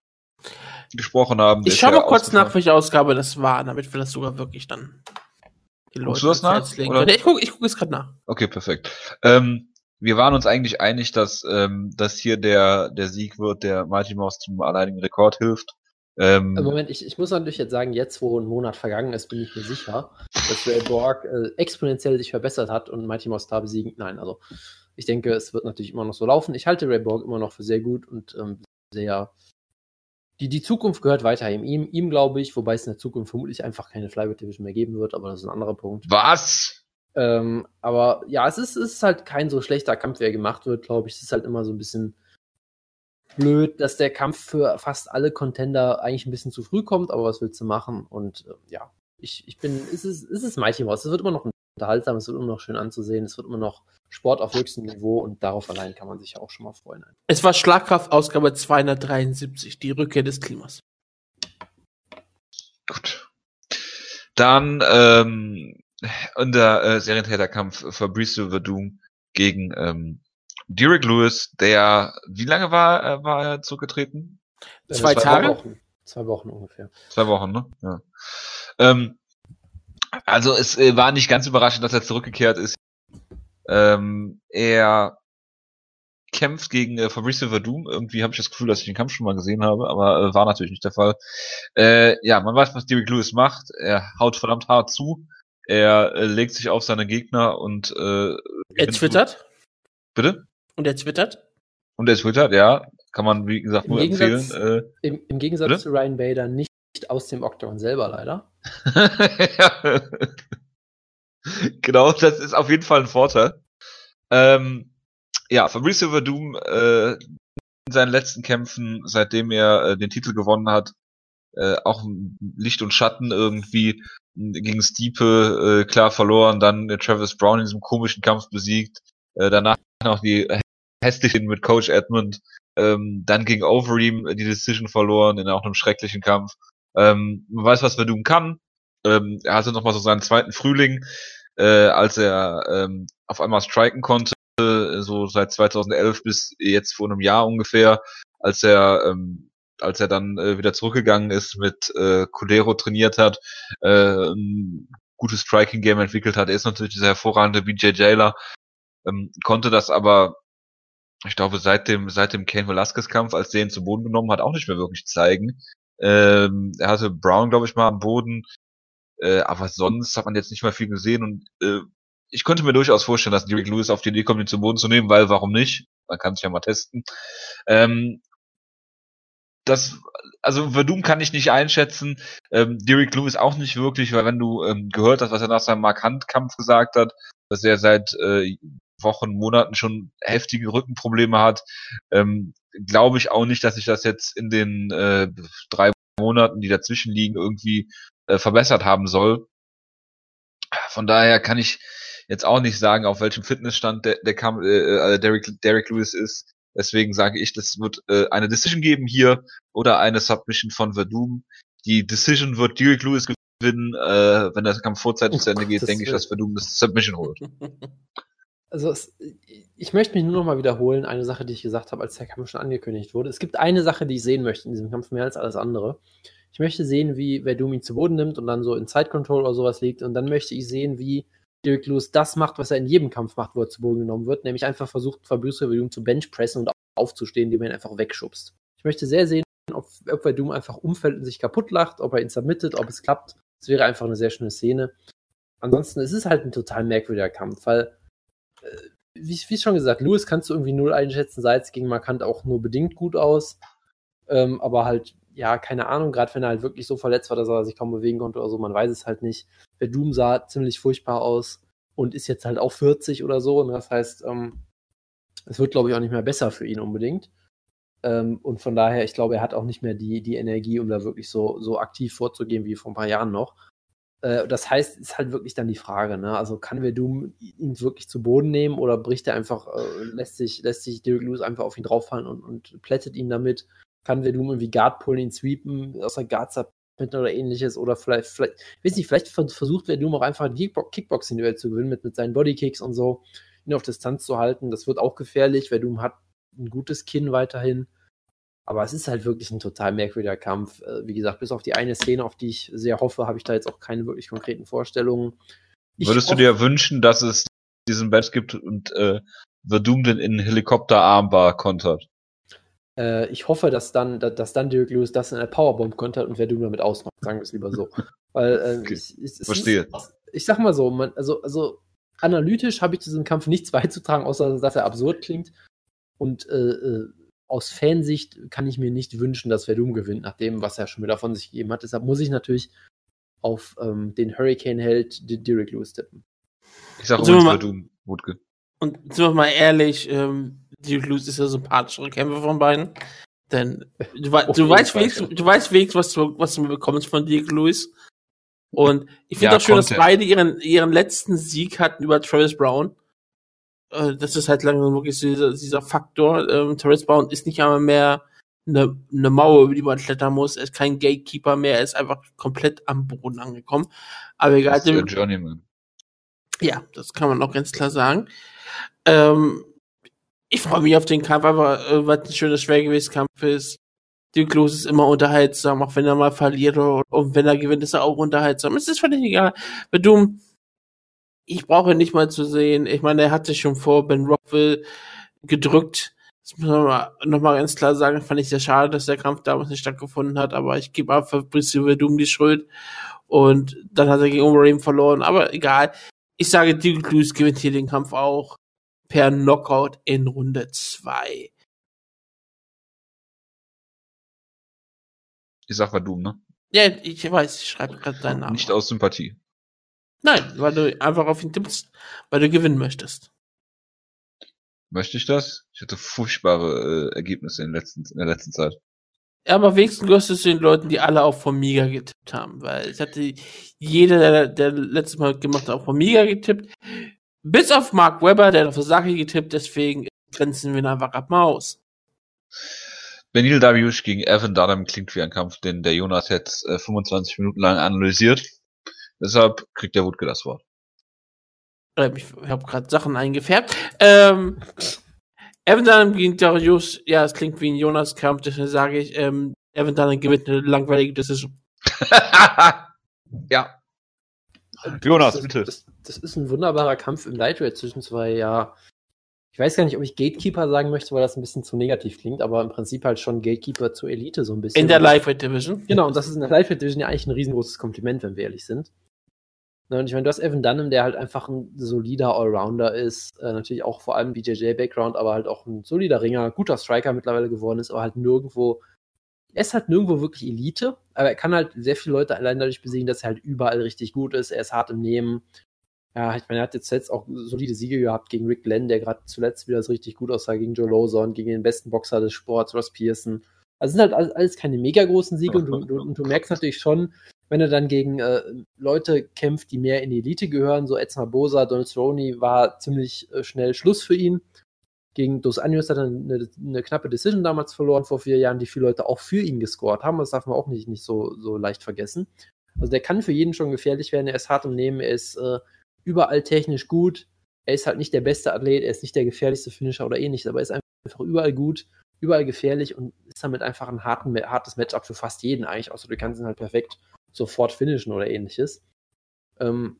gesprochen haben. Ich schaue mal kurz nach, welche Ausgabe das war, damit wir das sogar wirklich dann die Leute Guckst du das nach? Ich gucke ich guck es gerade nach. Okay, perfekt. Ähm, wir waren uns eigentlich einig, dass, ähm, dass hier der, der Sieg wird, der Mighty Mouse zum alleinigen Rekord hilft. Ähm, Moment, ich, ich muss natürlich jetzt sagen, jetzt wo ein Monat vergangen ist, bin ich mir sicher, dass Ray Borg äh, exponentiell sich verbessert hat und Mighty Mouse da besiegen. Nein, also ich denke, es wird natürlich immer noch so laufen. Ich halte Ray Borg immer noch für sehr gut und ähm, sehr. Die, die Zukunft gehört weiterhin ihm, ihm glaube ich, wobei es in der Zukunft vermutlich einfach keine Flyweight Division mehr geben wird, aber das ist ein anderer Punkt. Was? Ähm, aber ja, es ist, es ist halt kein so schlechter Kampf, der gemacht wird, glaube ich. Es ist halt immer so ein bisschen blöd, dass der Kampf für fast alle Contender eigentlich ein bisschen zu früh kommt, aber was willst du machen? Und äh, ja, ich, ich bin, es ist, es ist Mighty Mouse. Es wird immer noch unterhaltsam, es wird immer noch schön anzusehen, es wird immer noch Sport auf höchstem Niveau und darauf allein kann man sich ja auch schon mal freuen. Es war Schlagkraft Ausgabe 273, die Rückkehr des Klimas. Gut. Dann ähm, in der äh, Serientäterkampf Fabrice Verdum gegen ähm, Derek Lewis, der, wie lange war, äh, war er zurückgetreten? Zwei, zwei Tage? Wochen. Zwei Wochen ungefähr. Zwei Wochen, ne? Ja. Ähm, also es äh, war nicht ganz überraschend, dass er zurückgekehrt ist. Ähm, er kämpft gegen äh, Fabrice Verdum. Irgendwie habe ich das Gefühl, dass ich den Kampf schon mal gesehen habe, aber äh, war natürlich nicht der Fall. Äh, ja, man weiß, was Derek Lewis macht. Er haut verdammt hart zu. Er äh, legt sich auf seine Gegner und äh, er twittert. Bitte? Und er twittert. Und er twittert, ja. Kann man, wie gesagt, Im nur Gegensatz, empfehlen. Äh, im, Im Gegensatz bitte? zu Ryan Bader nicht aus dem Octagon selber, leider. ja. Genau, das ist auf jeden Fall ein Vorteil. Ähm, ja, Fabrizio Verdum äh, in seinen letzten Kämpfen, seitdem er äh, den Titel gewonnen hat, äh, auch Licht und Schatten irgendwie gegen Stiepe äh, klar verloren, dann äh, Travis Brown in diesem komischen Kampf besiegt, äh, danach noch die hässlichen mit Coach Edmund Ähm, dann gegen Overeem die Decision verloren in auch einem schrecklichen Kampf. Ähm, man weiß, was Verdum kann. Ähm, er hatte nochmal so seinen zweiten Frühling, äh, als er ähm, auf einmal striken konnte, so seit 2011 bis jetzt vor einem Jahr ungefähr, als er ähm, als er dann äh, wieder zurückgegangen ist, mit äh, Codero trainiert hat, äh, ein gutes Striking-Game entwickelt hat. Er ist natürlich dieser hervorragende BJ Jailer, ähm, konnte das aber, ich glaube, seit dem, seit dem Kane Velasquez-Kampf, als der ihn zu Boden genommen hat, auch nicht mehr wirklich zeigen. Ähm, er hatte Brown, glaube ich, mal am Boden, äh, aber sonst hat man jetzt nicht mal viel gesehen und äh, ich könnte mir durchaus vorstellen, dass Derek Lewis auf die Idee kommt, ihn zu Boden zu nehmen, weil warum nicht? Man kann sich ja mal testen. Ähm, das, also Verdum kann ich nicht einschätzen, ähm, Derek Lewis auch nicht wirklich, weil wenn du ähm, gehört hast, was er nach seinem Markant-Kampf gesagt hat, dass er seit äh, Wochen, Monaten schon heftige Rückenprobleme hat, ähm, glaube ich auch nicht, dass sich das jetzt in den äh, drei Monaten, die dazwischen liegen, irgendwie äh, verbessert haben soll. Von daher kann ich jetzt auch nicht sagen, auf welchem Fitnessstand der, der Kampf, äh, äh Derek, Derek Lewis ist. Deswegen sage ich, das wird äh, eine Decision geben hier oder eine Submission von Verdum. Die Decision wird Derek Lewis gewinnen. Äh, wenn der Kampf vorzeitig oh, zu Ende geht, denke ich, dass Verdum das Submission holt. Also es, ich möchte mich nur noch mal wiederholen, eine Sache, die ich gesagt habe, als der Kampf schon angekündigt wurde. Es gibt eine Sache, die ich sehen möchte in diesem Kampf mehr als alles andere. Ich möchte sehen, wie Verdum ihn zu Boden nimmt und dann so in Side Control oder sowas liegt. Und dann möchte ich sehen, wie Derek Lewis das macht, was er in jedem Kampf macht, wo er zu Boden genommen wird, nämlich einfach versucht, Fabrice Verdum zu benchpressen und aufzustehen, indem er ihn einfach wegschubst. Ich möchte sehr sehen, ob, ob Verdum einfach umfällt und sich kaputt lacht, ob er ihn submittet, ob es klappt. Das wäre einfach eine sehr schöne Szene. Ansonsten es ist es halt ein total merkwürdiger Kampf, weil, äh, wie, wie schon gesagt, Lewis kannst du irgendwie null einschätzen, sah jetzt gegen Markant auch nur bedingt gut aus. Ähm, aber halt, ja, keine Ahnung, gerade wenn er halt wirklich so verletzt war, dass er sich kaum bewegen konnte oder so, man weiß es halt nicht. Verdum sah ziemlich furchtbar aus und ist jetzt halt auch 40 oder so. Und das heißt, ähm, es wird, glaube ich, auch nicht mehr besser für ihn unbedingt. Ähm, und von daher, ich glaube, er hat auch nicht mehr die, die Energie, um da wirklich so, so aktiv vorzugehen wie vor ein paar Jahren noch. Äh, das heißt, ist halt wirklich dann die Frage, ne? Also kann Verdum ihn wirklich zu Boden nehmen oder bricht er einfach, äh, lässt sich, lässt sich Derek Lewis einfach auf ihn drauffallen und, und plättet ihn damit? Kann Verdum irgendwie Guard pullen, ihn sweepen, aus der Guard submitten oder ähnliches? Oder vielleicht, vielleicht, weiß nicht, vielleicht versucht Verdum auch einfach die Kickboxing-Duell zu gewinnen mit, mit seinen Bodykicks und so ihn auf Distanz zu halten. Das wird auch gefährlich, weil Doom hat ein gutes Kinn weiterhin. Aber es ist halt wirklich ein total merkwürdiger Kampf. Äh, wie gesagt, bis auf die eine Szene, auf die ich sehr hoffe, habe ich da jetzt auch keine wirklich konkreten Vorstellungen. Ich Würdest du dir wünschen, dass es diesen Match gibt und äh, The Doom den in Helikopterarmbar kontert? Äh, ich hoffe, dass dann, dass dann Derek Lewis das in einer Powerbomb kontert und wer Doom damit ausmacht, sagen wir es lieber so. Weil, äh, okay. ich, ich, Verstehe. Ist, ich sag mal so, man, also, also analytisch habe ich diesem Kampf nichts beizutragen, außer dass er absurd klingt. Und äh, äh, aus Fansicht kann ich mir nicht wünschen, dass Verdum gewinnt, nach dem, was er schon wieder von sich gegeben hat. Deshalb muss ich natürlich auf ähm, den Hurricane-Held Derek Lewis tippen. Ich sage übrigens Verdum, Wutke. Und sind wir mal ehrlich, ähm, Derek Lewis ist der sympathischere Kämpfer von beiden. Denn du, du, weißt, wenigstens, du weißt wenigstens, was du, was du bekommst von Derek Lewis. Und ich finde ja, auch schön, dass beide ihren, ihren letzten Sieg hatten über Travis Brown. Äh, das ist halt langsam wirklich dieser, dieser Faktor. Ähm, Travis Brown ist nicht einmal mehr eine, eine Mauer, über die man klettern muss. Er ist kein Gatekeeper mehr. Er ist einfach komplett am Boden angekommen. Aber egal. Das ist der Journeyman. Ja, das kann man auch ganz klar sagen. Ähm, ich freue mich auf den Kampf, aber äh, was ein schönes Schwergewichtskampf ist. Dirk Los ist immer unterhaltsam, auch wenn er mal verliert und wenn er gewinnt, ist er auch unterhaltsam. Es ist völlig egal. Bedum, ich brauche nicht mal zu sehen. Ich meine, er hat sich schon vor Ben Rockville gedrückt. Das muss man nochmal ganz klar sagen, fand ich sehr schade, dass der Kampf damals nicht stattgefunden hat, aber ich gebe ab Fabricio Verdum die Schuld. Und dann hat er gegen Overeem verloren, aber egal. Ich sage, Dirk Lewis gewinnt hier den Kampf auch per Knockout in Runde 2. Ich sag Vadum, ne? Ja, ich weiß, ich schreibe gerade deinen Namen. Nicht aus Sympathie. Nein, weil du einfach auf ihn tippst, weil du gewinnen möchtest. Möchte ich das? Ich hatte furchtbare äh, Ergebnisse in, letzten, in der letzten Zeit. Ja, aber wenigstens gehörst du zu den Leuten, die alle auf Formiga getippt haben, weil ich hatte jeder, der, der letztes Mal gemacht hat, auf Formiga getippt. Bis auf Mark Webber, der hat auf Sasaki getippt, deswegen grenzen wir ihn einfach ab mal aus. Benil Dariush gegen Evan Dunham klingt wie ein Kampf, den der Jonas jetzt äh, 25 Minuten lang analysiert. Deshalb kriegt der Wutke das Wort. Ähm, ich habe gerade Sachen eingefärbt. Ähm, Evan Dunham gegen Darius, ja, es klingt wie ein Jonas-Kampf, deswegen sage ich, ähm, Evan Dunham gewinnt eine langweilige Decision. ja. Jonas, das, bitte. Das, das, ist ein wunderbarer Kampf im Lightweight zwischen zwei, ja. Ich weiß gar nicht, ob ich Gatekeeper sagen möchte, weil das ein bisschen zu negativ klingt, aber im Prinzip halt schon Gatekeeper zur Elite so ein bisschen. In der Lightweight Division. Genau, und das ist in der Lightweight Division ja eigentlich ein riesengroßes Kompliment, wenn wir ehrlich sind. Und ich meine, du hast Evan Dunham, der halt einfach ein solider Allrounder ist, äh, natürlich auch vor allem BJJ-Background, aber halt auch ein solider Ringer, guter Striker mittlerweile geworden ist, aber halt nirgendwo, er ist halt nirgendwo wirklich Elite, aber er kann halt sehr viele Leute allein dadurch besiegen, dass er halt überall richtig gut ist, er ist hart im Nehmen. Ja, ich meine, er hat jetzt, jetzt auch solide Siege gehabt gegen Rick Glenn, der gerade zuletzt wieder so richtig gut aussah, gegen Joe Lozon, gegen den besten Boxer des Sports, Ross Pearson. Also sind halt alles keine mega großen Siege und du, du, und du merkst natürlich schon, wenn er dann gegen äh, Leute kämpft, die mehr in die Elite gehören, so Edson Bosa, Donald Cerrone, war ziemlich äh, schnell Schluss für ihn. Gegen Dos Anjos hat er eine, eine, knappe Decision damals verloren vor vier Jahren, die viele Leute auch für ihn gescored haben. Das darf man auch nicht, nicht so, so leicht vergessen. Also der kann für jeden schon gefährlich werden. Er ist hart im Nehmen, er ist äh, überall technisch gut. Er ist halt nicht der beste Athlet, er ist nicht der gefährlichste Finisher oder ähnliches, aber er ist einfach überall gut, überall gefährlich und ist damit einfach ein harten, hartes Matchup für fast jeden eigentlich, außer du kannst ihn halt perfekt sofort finishen oder ähnliches. Ähm,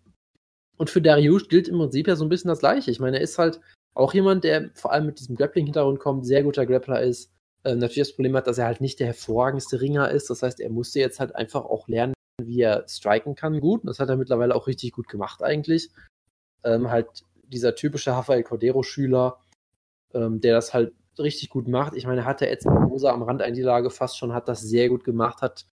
und für Darius gilt im Prinzip ja so ein bisschen das Gleiche. Ich meine, er ist halt auch jemand, der vor allem mit diesem Grappling-Hintergrund kommt, sehr guter Grappler ist. Ähm, natürlich das Problem hat, dass er halt nicht der hervorragendste Ringer ist. Das heißt, er musste jetzt halt einfach auch lernen, wie er striken kann gut. Das hat er mittlerweile auch richtig gut gemacht eigentlich. Ähm, halt dieser typische Rafael Cordero-Schüler, ähm, der das halt richtig gut macht. Ich meine, hat der Barbosa am Rand Einlage fast schon, hat das sehr gut gemacht, hat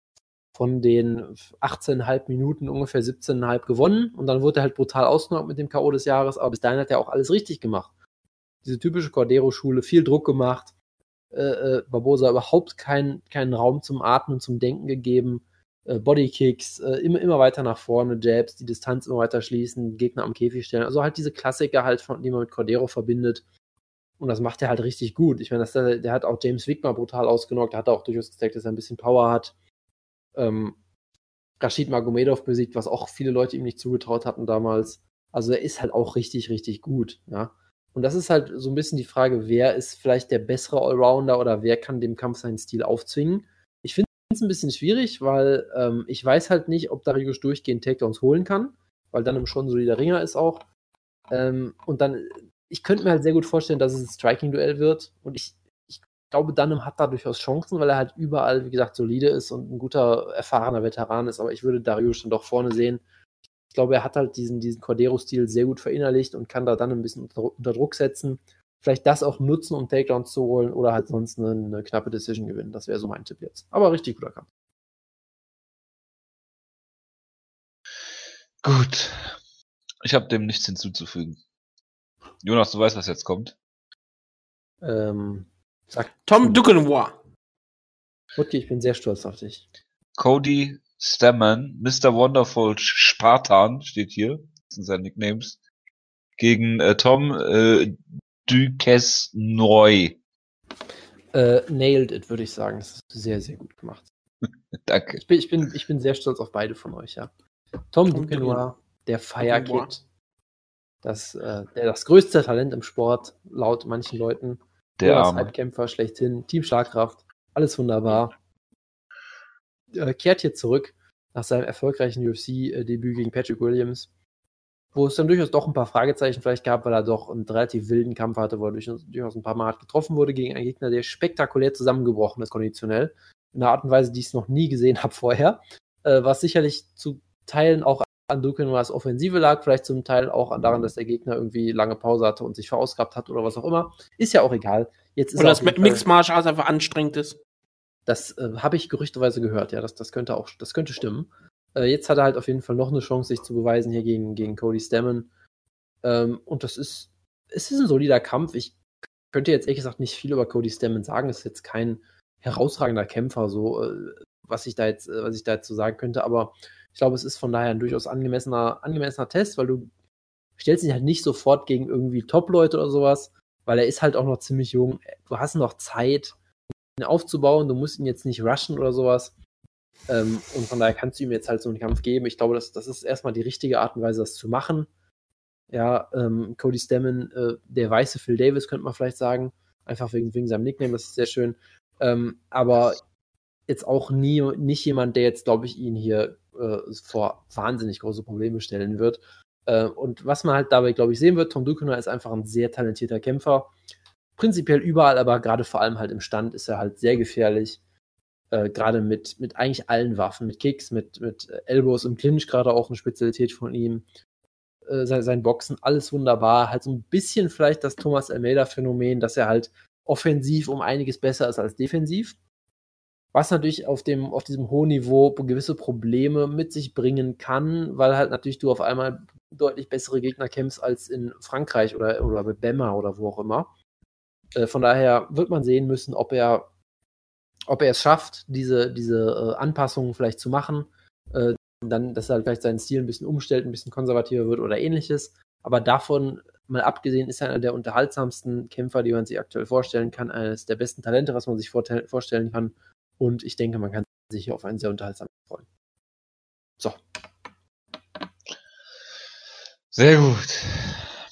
von den 18,5 Minuten ungefähr 17,5 gewonnen und dann wurde er halt brutal ausgenockt mit dem K.O. des Jahres, aber bis dahin hat er auch alles richtig gemacht. Diese typische Cordero-Schule, viel Druck gemacht, äh, äh, Barbosa überhaupt keinen kein Raum zum Atmen, zum Denken gegeben, äh, Bodykicks, äh, immer, immer weiter nach vorne, Jabs, die Distanz immer weiter schließen, Gegner am Käfig stellen, also halt diese Klassiker halt, von, die man mit Cordero verbindet. Und das macht er halt richtig gut. Ich meine, der, der hat auch James Wick mal brutal ausgenockt, der hat auch durchaus gezeigt, dass er ein bisschen Power hat ähm, Rashid Magomedov besiegt, was auch viele Leute ihm nicht zugetraut hatten damals. Also er ist halt auch richtig, richtig gut, ja. Und das ist halt so ein bisschen die Frage, wer ist vielleicht der bessere Allrounder oder wer kann dem Kampf seinen Stil aufzwingen. Ich finde es ein bisschen schwierig, weil ähm, ich weiß halt nicht, ob Darius durchgehend Takedowns holen kann, weil dann schon so der Ringer ist auch. Ähm, und dann, ich könnte mir halt sehr gut vorstellen, dass es ein Striking-Duell wird. Und ich, glaube, Dunham hat da durchaus Chancen, weil er halt überall, wie gesagt, solide ist und ein guter, erfahrener Veteran ist. Aber ich würde Darius schon doch vorne sehen. Ich glaube, er hat halt diesen, diesen Cordero-Stil sehr gut verinnerlicht und kann da dann ein bisschen unter, unter, Druck setzen. Vielleicht das auch nutzen, um Takedowns zu holen oder halt sonst eine, eine knappe Decision gewinnen. Das wäre so mein Tipp jetzt. Aber richtig guter Kampf. Gut. Ich habe dem nichts hinzuzufügen. Jonas, du weißt, was jetzt kommt. Ähm, Sag Tom Duquenois. Okay, ich bin sehr stolz auf dich. Cody Stammen, Mr. Wonderful Spartan steht hier, das sind seine Nicknames, gegen äh, Tom äh, Duques Neu. Äh, nailed it, würde ich sagen. Das ist sehr, sehr gut gemacht. Danke. Ich bin, ich, bin, ich bin sehr stolz auf beide von euch, ja. Tom, Tom der Fire Kid, das, äh, der das größte Talent im Sport, laut manchen Leuten. Der. Halbkämpfer schlechthin, Team Schlagkraft, alles wunderbar. Äh, kehrt hier zurück nach seinem erfolgreichen UFC-Debüt gegen Patrick Williams, wo es dann durchaus doch ein paar Fragezeichen vielleicht gab, weil er doch einen relativ wilden Kampf hatte, wo er durchaus ein paar Mal hart getroffen wurde gegen einen Gegner, der spektakulär zusammengebrochen ist, konditionell. In einer Art und Weise, die ich es noch nie gesehen habe vorher. Äh, was sicherlich zu Teilen auch an Dukenwas Offensive lag, vielleicht zum Teil auch daran, dass der Gegner irgendwie lange Pause hatte und sich verausgabt hat oder was auch immer. Ist ja auch egal. Jetzt ist oder das Mixed Martial Arts einfach anstrengend ist. Das äh, habe ich gerüchteweise gehört, ja, das, das könnte auch, das könnte stimmen. Äh, jetzt hat er halt auf jeden Fall noch eine Chance, sich zu beweisen hier gegen, gegen Cody Stammen. Ähm, und das ist, es ist ein solider Kampf. Ich könnte jetzt ehrlich gesagt nicht viel über Cody Stammen sagen. Ist jetzt kein herausragender Kämpfer, so, äh, was ich da jetzt, äh, was ich da jetzt so sagen könnte, aber ich glaube, es ist von daher ein durchaus angemessener, angemessener Test, weil du stellst dich halt nicht sofort gegen irgendwie Top-Leute oder sowas, weil er ist halt auch noch ziemlich jung. Du hast noch Zeit. aufzubauen. Du musst ihn jetzt nicht rushen oder sowas. Ähm, und von daher kannst du ihm jetzt halt so einen Kampf geben. Ich glaube, das, das ist erstmal die richtige Art und Weise, das zu machen. Ja, ähm, Cody Stammen, äh, der weiße Phil Davis, könnte man vielleicht sagen. Einfach wegen, wegen seinem Nickname, das ist sehr schön. Ähm, aber jetzt auch nie, nicht jemand, der jetzt, glaube ich, ihn hier äh, vor wahnsinnig große Probleme stellen wird. Äh, und was man halt dabei, glaube ich, sehen wird, Tom Dukener ist einfach ein sehr talentierter Kämpfer. Prinzipiell überall, aber gerade vor allem halt im Stand ist er halt sehr gefährlich. Äh, gerade mit, mit eigentlich allen Waffen, mit Kicks, mit, mit Elbows im Clinch, gerade auch eine Spezialität von ihm. Äh, sein, sein Boxen, alles wunderbar. Halt so ein bisschen vielleicht das Thomas Almeida-Phänomen, dass er halt offensiv um einiges besser ist als defensiv was natürlich auf, dem, auf diesem hohen Niveau gewisse Probleme mit sich bringen kann, weil halt natürlich du auf einmal deutlich bessere Gegner kämpfst als in Frankreich oder, oder bei Bemma oder wo auch immer. Äh, von daher wird man sehen müssen, ob er, ob er es schafft, diese, diese äh, Anpassungen vielleicht zu machen. Äh, dann, dass er halt vielleicht seinen Stil ein bisschen umstellt, ein bisschen konservativer wird oder ähnliches. Aber davon mal abgesehen ist er einer der unterhaltsamsten Kämpfer, die man sich aktuell vorstellen kann, eines der besten Talente, was man sich vorstellen kann. Und ich denke, man kann sich hier auf einen sehr unterhaltsamen freuen. So. Sehr gut.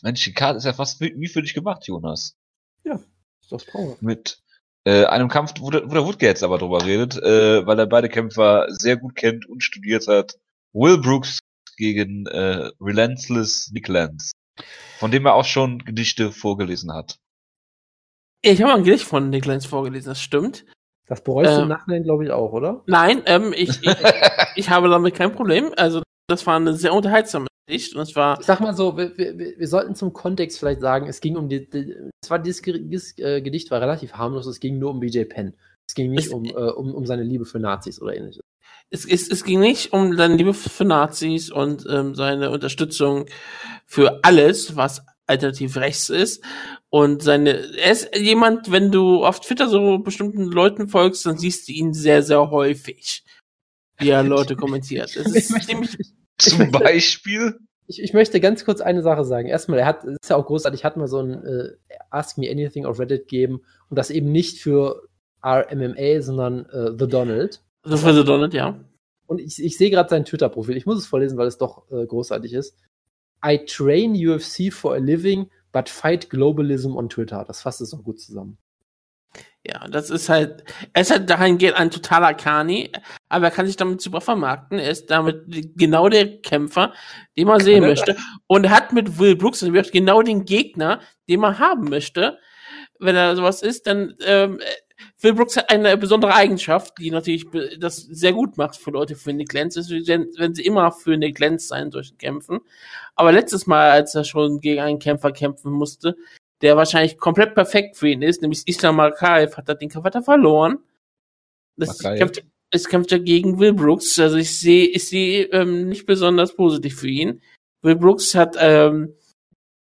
Mensch, die Karte ist ja fast wie für dich gemacht, Jonas. Ja, ist doch traurig. Mit äh, einem Kampf, wo der, wo der Woodgate jetzt aber drüber redet, äh, weil er beide Kämpfer sehr gut kennt und studiert hat. Will Brooks gegen äh, Relentless Nick Lance, von dem er auch schon Gedichte vorgelesen hat. Ich habe ein Gedicht von Nick Lance vorgelesen, das stimmt. Das bereust ähm, du im Nachhinein, glaube ich, auch, oder? Nein, ähm, ich, ich, ich habe damit kein Problem. Also, das war eine sehr unterhaltsame Gedicht und es war. Ich sag mal so, wir, wir, wir sollten zum Kontext vielleicht sagen, es ging um die, die es war dieses, dieses äh, Gedicht war relativ harmlos, es ging nur um BJ Penn. Es ging nicht es, um, äh, um, um seine Liebe für Nazis oder ähnliches. Es, es, es ging nicht um seine Liebe für Nazis und ähm, seine Unterstützung für alles, was alternativ rechts ist. Und seine, er ist jemand, wenn du auf Twitter so bestimmten Leuten folgst, dann siehst du ihn sehr, sehr häufig, wie er Leute kommentiert. Es ist ziemlich, Zum Beispiel? Ich, ich, möchte ganz kurz eine Sache sagen. Erstmal, er hat, ist ja auch großartig, hat mal so ein äh, Ask Me Anything auf Reddit gegeben und das eben nicht für RMMA, sondern äh, The Donald. Das für The Donald, ja. Und ich, ich sehe gerade sein Twitter-Profil. Ich muss es vorlesen, weil es doch äh, großartig ist. I train UFC for a living, but fight globalism on Twitter. Das fasst es auch gut zusammen. Ja, das ist halt, er ist halt dahingehend ein totaler Kani, aber er kann sich damit super vermarkten. Er ist damit genau der Kämpfer, den man sehen möchte. Und er hat mit Will Brooks genau den Gegner, den man haben möchte. Wenn er sowas ist, dann ähm, Phil Brooks hat eine besondere Eigenschaft, die natürlich das sehr gut macht für Leute für Nick Lenz, ist, wenn sie immer für Nick Lenz sein durch Kämpfen. Aber letztes Mal, als er schon gegen einen Kämpfer kämpfen musste, der wahrscheinlich komplett perfekt für ihn ist, nämlich Islam Makaev, hat er den hat verloren. Das kämpft, es kämpft ja gegen Will Brooks. Also ich sehe, ich sehe ähm, nicht besonders positiv für ihn. Will Brooks hat ähm,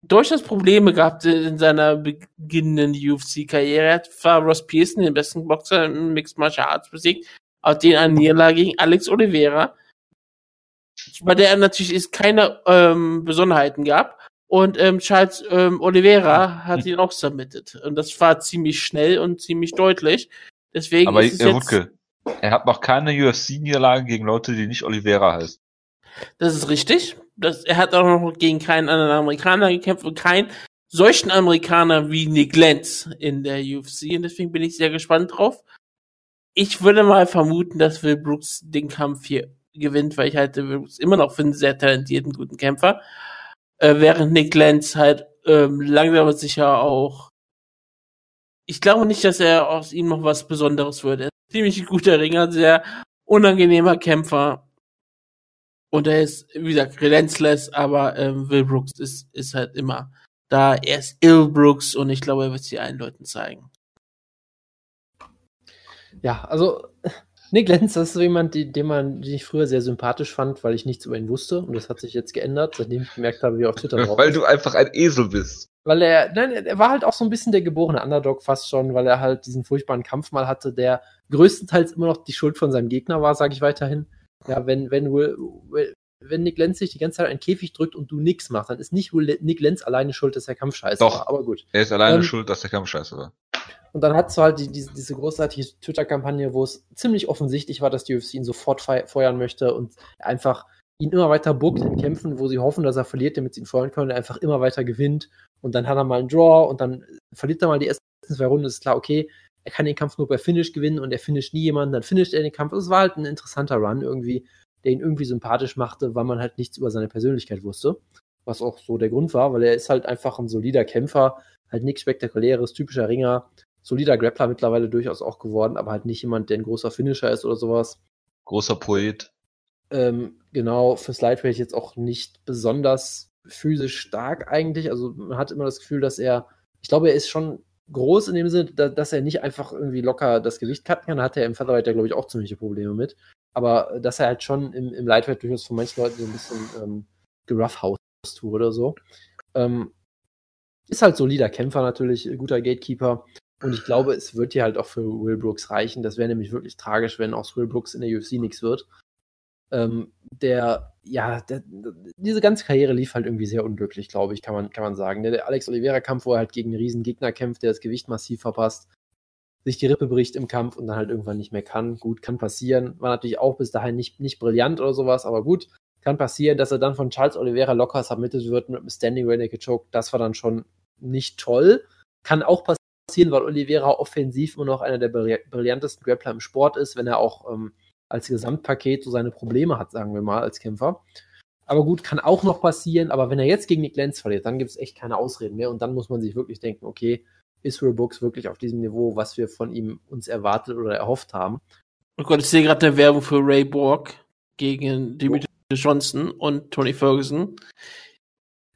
durchaus Probleme gehabt in seiner beginnenden UFC-Karriere. Er hat zwar Ross Pearson, den besten Boxer im Mixed Martial Arts, besiegt, auf den eine Niederlage gegen Alex Oliveira, bei der er natürlich ist keine ähm, Besonderheiten gab. Und ähm, Charles ähm, Oliveira hat ihn auch submitted. Und das war ziemlich schnell und ziemlich deutlich. Deswegen Aber ist es Herr jetzt, er hat noch keine UFC-Niederlage gegen Leute, die nicht Oliveira heißen. Das ist richtig. Das, er hat auch noch gegen keinen anderen Amerikaner gekämpft und keinen solchen Amerikaner wie Nick Lenz in der UFC. Und deswegen bin ich sehr gespannt drauf. Ich würde mal vermuten, dass Will Brooks den Kampf hier gewinnt, weil ich halte Will Brooks immer noch für einen sehr talentierten, guten Kämpfer. Äh, während Nick Lenz halt ähm, langsam aber sicher auch. Ich glaube nicht, dass er aus ihm noch was Besonderes wird. Er ist ziemlich guter Ringer, sehr unangenehmer Kämpfer. Und er ist, wie gesagt, relentless, aber ähm, Will Brooks ist, ist halt immer da. Er ist Ill Brooks und ich glaube, er wird sie allen Leuten zeigen. Ja, also Nick Lenz ist so jemand, die, den, man, den ich früher sehr sympathisch fand, weil ich nichts über ihn wusste. Und das hat sich jetzt geändert, seitdem ich gemerkt habe, wie er auf Twitter drauf Weil du einfach ein Esel bist. Weil er, nein, er war halt auch so ein bisschen der geborene Underdog fast schon, weil er halt diesen furchtbaren Kampf mal hatte, der größtenteils immer noch die Schuld von seinem Gegner war, sage ich weiterhin. Ja, wenn, wenn, Will, wenn Nick Lenz sich die ganze Zeit einen Käfig drückt und du nichts machst, dann ist nicht Nick Lenz alleine schuld, dass der Kampf scheiße Doch, war. Aber gut. Er ist alleine ähm, schuld, dass der Kampf scheiße war. Und dann hat du halt die, diese, diese großartige Twitter-Kampagne, wo es ziemlich offensichtlich war, dass die UFC ihn sofort feuern möchte und einfach ihn immer weiter bookt in Kämpfen, wo sie hoffen, dass er verliert, damit sie ihn feuern können, er einfach immer weiter gewinnt. Und dann hat er mal einen Draw und dann verliert er mal die ersten zwei Runden, ist klar, okay, er kann den Kampf nur bei Finish gewinnen und er finisht nie jemanden, dann finisht er den Kampf. Es war halt ein interessanter Run irgendwie, der ihn irgendwie sympathisch machte, weil man halt nichts über seine Persönlichkeit wusste. Was auch so der Grund war, weil er ist halt einfach ein solider Kämpfer, halt nichts Spektakuläres, typischer Ringer, solider Grappler mittlerweile durchaus auch geworden, aber halt nicht jemand, der ein großer Finisher ist oder sowas. Großer Poet. Ähm, genau, fürs Lightweight jetzt auch nicht besonders physisch stark eigentlich. Also man hat immer das Gefühl, dass er, ich glaube, er ist schon groß in dem Sinne, dass er nicht einfach irgendwie locker das Gewicht cutten kann. Da hat er im Featherweight ja, glaube ich, auch ziemliche Probleme mit. Aber dass er halt schon im, im Lightweight durchaus von manchen Leuten so ein bisschen ähm, geroughhoused wurde oder so. Ähm, ist halt solider Kämpfer natürlich, guter Gatekeeper. Und ich glaube, es wird hier halt auch für Will Brooks reichen. Das wäre nämlich wirklich tragisch, wenn aus Will Brooks in der UFC nichts wird. Ähm, der, ja, der, diese ganze Karriere lief halt irgendwie sehr unglücklich, glaube ich, kann man, kann man sagen. Der, der Alex Oliveira-Kampf, wo er halt gegen einen riesen Gegner kämpft, der das Gewicht massiv verpasst, sich die Rippe bricht im Kampf und dann halt irgendwann nicht mehr kann. Gut, kann passieren. War natürlich auch bis dahin nicht, nicht brillant oder sowas, aber gut, kann passieren, dass er dann von Charles Oliveira locker submitted wird mit einem Standing Renegade Choke. Das war dann schon nicht toll. Kann auch passieren, weil Oliveira offensiv immer noch einer der brillantesten Grappler im Sport ist, wenn er auch ähm, als Gesamtpaket so seine Probleme hat, sagen wir mal, als Kämpfer. Aber gut, kann auch noch passieren. Aber wenn er jetzt gegen Nick Lenz verliert, dann gibt es echt keine Ausreden mehr. Und dann muss man sich wirklich denken, okay, ist Will Brooks wirklich auf diesem Niveau, was wir von ihm uns erwartet oder erhofft haben? Oh Gott, ich sehe gerade eine Werbung für Ray Borg gegen Dimitri oh. Johnson und Tony Ferguson.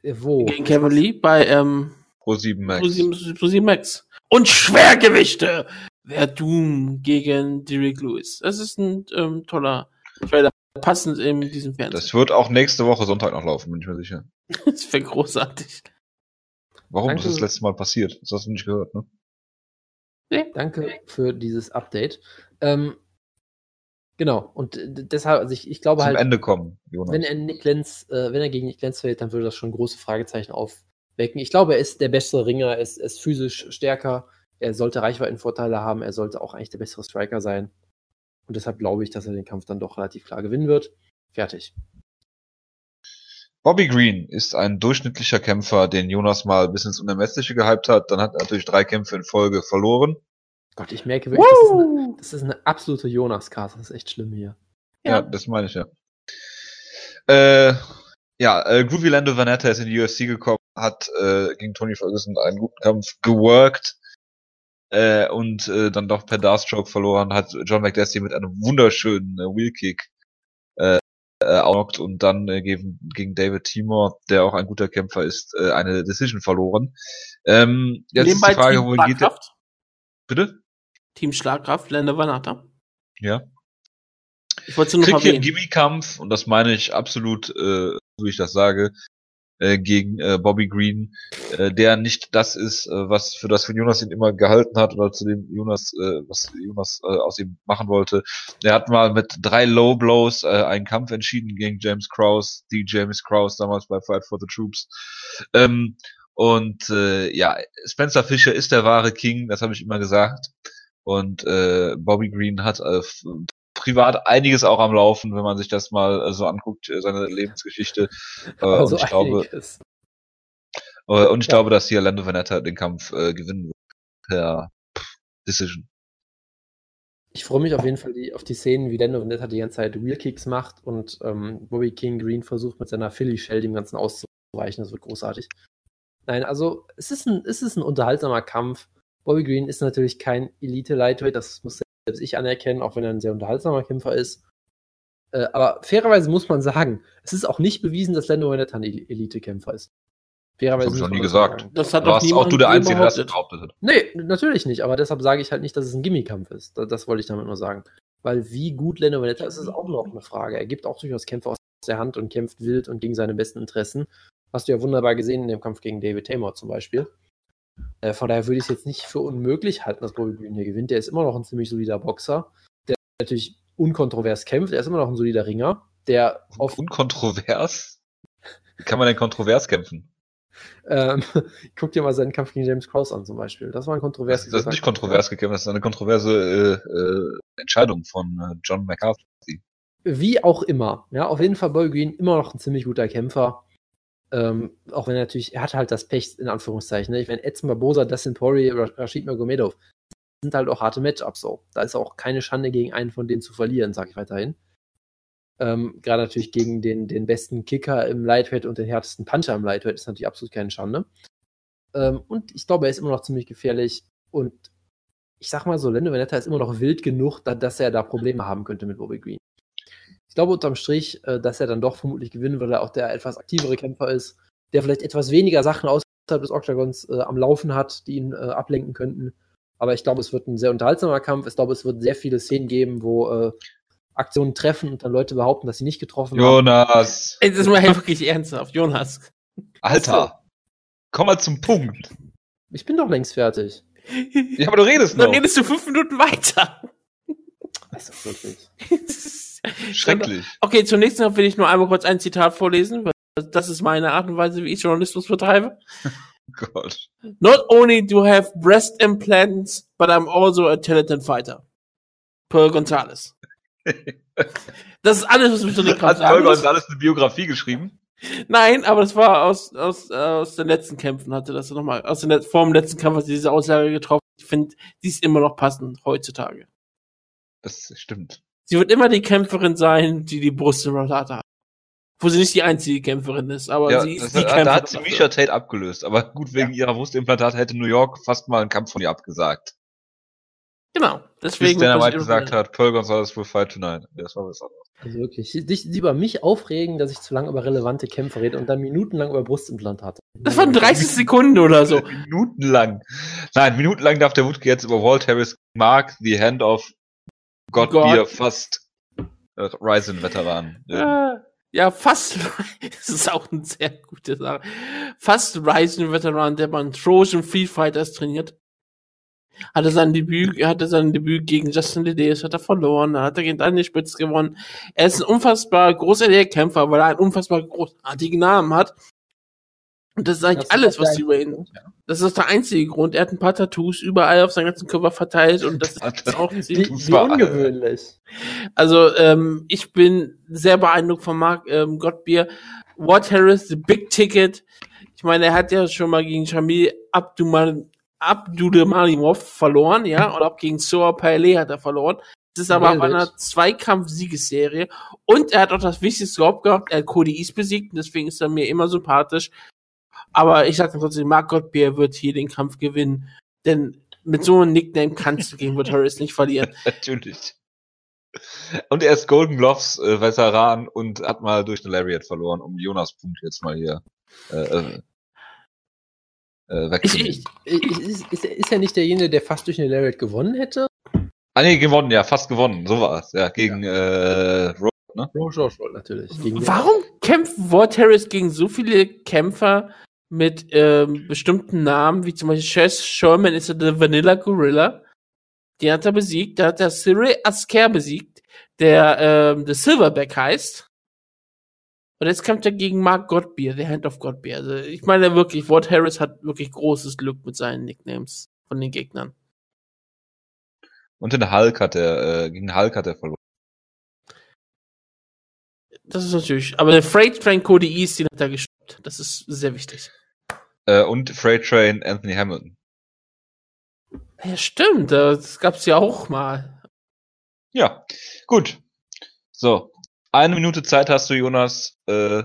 Äh, wo? Gegen Kevin Lee bei ähm, Pro7 Max. Pro 7 Max. Und Schwergewichte! Verdun gegen Derek Lewis. Das ist ein ähm, toller Trailer, passend in diesem Fernsehen. Das wird auch nächste Woche Sonntag noch laufen, bin ich mir sicher. das wäre großartig. Warum? Danke. Ist das letzte Mal passiert. Das hast du nicht gehört, ne? Nee. Danke für dieses Update. Ähm, genau, und deshalb, also ich, ich glaube Zum halt. Ende kommen, Jonas. Wenn er, Nick Lenz, äh, wenn er gegen Nick Lenz fällt, dann würde das schon große Fragezeichen aufwecken. Ich glaube, er ist der bessere Ringer, er ist, ist physisch stärker er sollte Reichweitenvorteile haben, er sollte auch eigentlich der bessere Striker sein. Und deshalb glaube ich, dass er den Kampf dann doch relativ klar gewinnen wird. Fertig. Bobby Green ist ein durchschnittlicher Kämpfer, den Jonas mal bis ins Unermessliche gehypt hat. Dann hat er natürlich drei Kämpfe in Folge verloren. Gott, ich merke wirklich, das ist, eine, das ist eine absolute Jonas-Karte. Das ist echt schlimm hier. Ja, ja das meine ich ja. Äh, ja, äh, Groovy Lando Vanetta ist in die UFC gekommen, hat äh, gegen Tony Ferguson einen guten Kampf geworkt äh, und äh, dann doch per Darstroke verloren hat John McDessie mit einem wunderschönen äh, Wheelkick äh, äh, augnockt und dann äh, gegen, gegen David Timor, der auch ein guter Kämpfer ist, äh, eine Decision verloren. Ähm, jetzt ist die Frage, wo geht der? Bitte? Team Schlagkraft, Länder Vanata. Ja. Ich wollte nur Krieg hier einen Gimmie-Kampf und das meine ich absolut, äh, wie ich das sage, äh, gegen äh, Bobby Green, äh, der nicht das ist, äh, was für das für Jonas ihn immer gehalten hat oder zu dem Jonas, äh, was Jonas äh, aus ihm machen wollte. Er hat mal mit drei Low Blows äh, einen Kampf entschieden gegen James Krause, die James Krause damals bei Fight for the Troops. Ähm, und äh, ja, Spencer Fischer ist der wahre King, das habe ich immer gesagt. Und äh, Bobby Green hat äh, privat einiges auch am Laufen, wenn man sich das mal äh, so anguckt, äh, seine Lebensgeschichte. Also und ich glaube, äh, und ich ja. glaube, dass hier Lando Veneta den Kampf äh, gewinnen wird per Decision. Ich freue mich auf jeden Fall die, auf die Szenen, wie Lando Veneta die ganze Zeit Wheelkicks macht und ähm, Bobby King Green versucht mit seiner Philly Shell dem Ganzen auszuweichen. Das wird großartig. Nein, also es ist ein, es ist ein unterhaltsamer Kampf. Bobby Green ist natürlich kein Elite-Lightweight, das muss selbst ich anerkennen, auch wenn er ein sehr unterhaltsamer Kämpfer ist. Äh, aber fairerweise muss man sagen, es ist auch nicht bewiesen, dass Lando Veneta ein Elite-Kämpfer ist. Fairerweise das hab ich noch nie gesagt. Sagen. Das hat doch auch du der Einzige, der das behauptet hat. Nee, natürlich nicht, aber deshalb sage ich halt nicht, dass es ein Gimmikampf ist. Das, das wollte ich damit nur sagen. Weil wie gut Lando Veneta ist, ist auch noch eine Frage. Er gibt auch durchaus Kämpfe aus der Hand und kämpft wild und gegen seine besten Interessen. Hast du ja wunderbar gesehen in dem Kampf gegen David Taymor zum Beispiel. Äh, von daher würde ich es jetzt nicht für unmöglich halten, dass Bobby Green hier gewinnt. Der ist immer noch ein ziemlich solider Boxer, der natürlich unkontrovers kämpft. Er ist immer noch ein solider Ringer, der auf. Unkontrovers? Wie kann man denn kontrovers kämpfen? Ähm, guck dir mal seinen Kampf gegen James Cross an zum Beispiel. Das war ein kontrovers. Das, das ist nicht kontrovers gekämpft, das ist eine kontroverse äh, äh, Entscheidung von äh, John McCarthy. Wie auch immer. Ja, auf jeden Fall Boy Green immer noch ein ziemlich guter Kämpfer. Ähm, auch wenn er natürlich, er hat halt das Pech, in Anführungszeichen. Ne? Ich meine, Edson Barbosa, Dustin Poirier, Rashid Magomedov sind halt auch harte Matchups so. Da ist auch keine Schande, gegen einen von denen zu verlieren, sage ich weiterhin. Ähm, Gerade natürlich gegen den, den besten Kicker im Lightweight und den härtesten Puncher im Lightweight ist natürlich absolut keine Schande. Ähm, und ich glaube, er ist immer noch ziemlich gefährlich. Und ich sag mal so, Lando Venetta ist immer noch wild genug, da, dass er da Probleme haben könnte mit Bobby Green. Ich glaube unterm Strich, äh, dass er dann doch vermutlich gewinnen, weil er auch der etwas aktivere Kämpfer ist, der vielleicht etwas weniger Sachen außerhalb des Octagons äh, am Laufen hat, die ihn äh, ablenken könnten. Aber ich glaube, es wird ein sehr unterhaltsamer Kampf. Ich glaube, es wird sehr viele Szenen geben, wo äh, Aktionen treffen und dann Leute behaupten, dass sie nicht getroffen Jonas. haben. Jonas! Das ist mal wirklich ernsthaft. Jonas. Alter! Komm mal zum Punkt. Ich bin doch längst fertig. Ja, aber du redest noch. Dann redest du fünf Minuten weiter. Das ist wirklich. Schrecklich. Okay, zunächst noch will ich nur einmal kurz ein Zitat vorlesen, weil das ist meine Art und Weise, wie ich Journalismus betreibe. Gott. Not only do I have breast implants, but I'm also a talented fighter. Pearl Gonzalez. das ist alles, was mich so Hat Pearl Gonzalez eine Biografie geschrieben? Nein, aber das war aus, aus, aus den letzten Kämpfen, hatte das nochmal, aus den, vor dem letzten Kampf hat sie diese Aussage getroffen. Ich finde, die ist immer noch passend heutzutage. Das stimmt. Sie wird immer die Kämpferin sein, die die Brustimplantate hat. Wo sie nicht die einzige Kämpferin ist, aber ja, sie ist die da, Kämpferin. da hat sie Misha Tate abgelöst, aber gut, wegen ihrer Brustimplantate hätte New York fast mal einen Kampf von ihr abgesagt. Genau, deswegen. Bis Dana White gesagt hat, Pearl Gonzalez will fight tonight. Das war was anderes. Also wirklich, sich über mich aufregen, dass ich zu lange über relevante Kämpfe rede und dann minutenlang über Brustimplantate. Das waren 30 Sekunden oder so. minutenlang. Nein, minutenlang darf der Wutke jetzt über Walt Harris Mark the Hand of God, God. Beer fast äh, Ryzen-Veteran. Ja, ja, fast. Das ist auch eine sehr gute Sache. Fast Ryzen-Veteran, der beim Trojan Free Fighters trainiert. Hatte sein Debüt, hatte sein Debüt gegen Justin Lideus, hat er verloren, hat er gegen Daniel Spitz gewonnen. Er ist ein unfassbar großartiger Kämpfer, weil er einen unfassbar großartigen Namen hat. Und das ist eigentlich Das alles, was die Wayne. Grund, ja. Das ist der einzige Grund. Er hat ein paar Tattoos überall auf seinem ganzen Körper verteilt und das ist auch Wie, ziemlich. Das wie war- ungewöhnlich. Also, ähm, ich bin sehr beeindruckt von Mark ähm, Gottbier. Watt Harris, the big ticket. Ich meine, er hat ja schon mal gegen Shamil Abdumal Abdulmalimov verloren, ja, und auch gegen Soa Paele hat er verloren. Das ist aber auf einer Zweikampf-Siegesserie. Und er hat auch das Wichtigste überhaupt gehabt, er hat Cody East besiegt, und deswegen ist er mir immer sympathisch. Aber ich sag trotzdem, Mark Gottbier wird hier den Kampf gewinnen. Denn mit so einem Nickname kannst du gegen Watt Harris nicht verlieren. Natürlich. Und er ist Golden Gloves äh, Veteran und hat mal durch eine Lariat verloren, um Jonas Punkt jetzt mal hier äh, äh, äh, wegzunehmen. Ist, ist, ist er nicht derjenige, der fast durch eine Lariat gewonnen hätte? Ah nee, gewonnen, ja, fast gewonnen. So war es. Ja, gegen äh, Ro ne? Roche Roche natürlich. Gegen Warum kämpft Ward Harris gegen so viele Kämpfer mit ähm, bestimmten Namen, wie zum Beispiel Chess Sherman ist er der Vanilla Gorilla. Den hat er besiegt. Da hat er Cyril Asker besiegt, der ähm, der Silverback heißt. Und jetzt kämpft er gegen Mark Godbeer, der Hand of Godbeer. Also ich meine wirklich, Ward Harris hat wirklich großes Glück mit seinen Nicknames von den Gegnern. Und den Hulk hat er, äh, gegen Hulk hat er verloren. Das ist natürlich. Aber der Freight Train Cody East, den hat er gestoppt. Das ist sehr wichtig. Äh, und Freight Train Anthony Hamilton. Ja, stimmt. Das gab's ja auch mal. Ja, gut. So, eine Minute Zeit hast du, Jonas. Äh,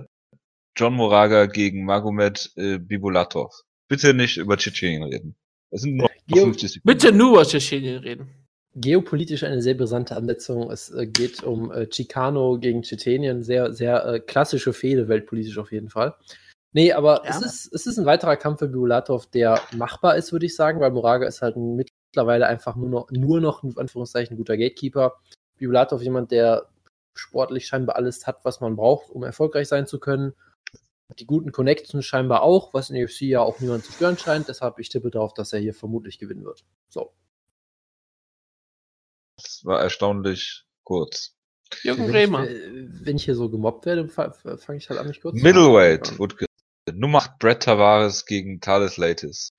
John Moraga gegen Magomed äh, Bibulatov. Bitte nicht über Tschetschenien reden. Es sind nur Geo- 50 Sekunden. Bitte nur über Tschetschenien reden. Geopolitisch eine sehr brisante Ansetzung. Es äh, geht um äh, Chicano gegen Tschetschenien. Sehr, sehr äh, klassische Fehde, weltpolitisch auf jeden Fall. Nee, aber Ja. es, ist, es ist ein weiterer Kampf für Bulatov, der machbar ist, würde ich sagen, weil Moraga ist halt mittlerweile einfach nur noch, nur noch in Anführungszeichen, ein guter Gatekeeper. Bulatov jemand, der sportlich scheinbar alles hat, was man braucht, um erfolgreich sein zu können. Die guten Connections scheinbar auch, was in der UFC ja auch niemand zu stören scheint. Deshalb ich tippe darauf, dass er hier vermutlich gewinnen wird. So. War erstaunlich kurz. Jürgen Wenn ich, Bremer. äh, wenn ich hier so gemobbt werde, fa- fa- fange ich halt an, mich kurz Middleweight. Wutke. Nun macht Brett Tavares gegen Thales Latis.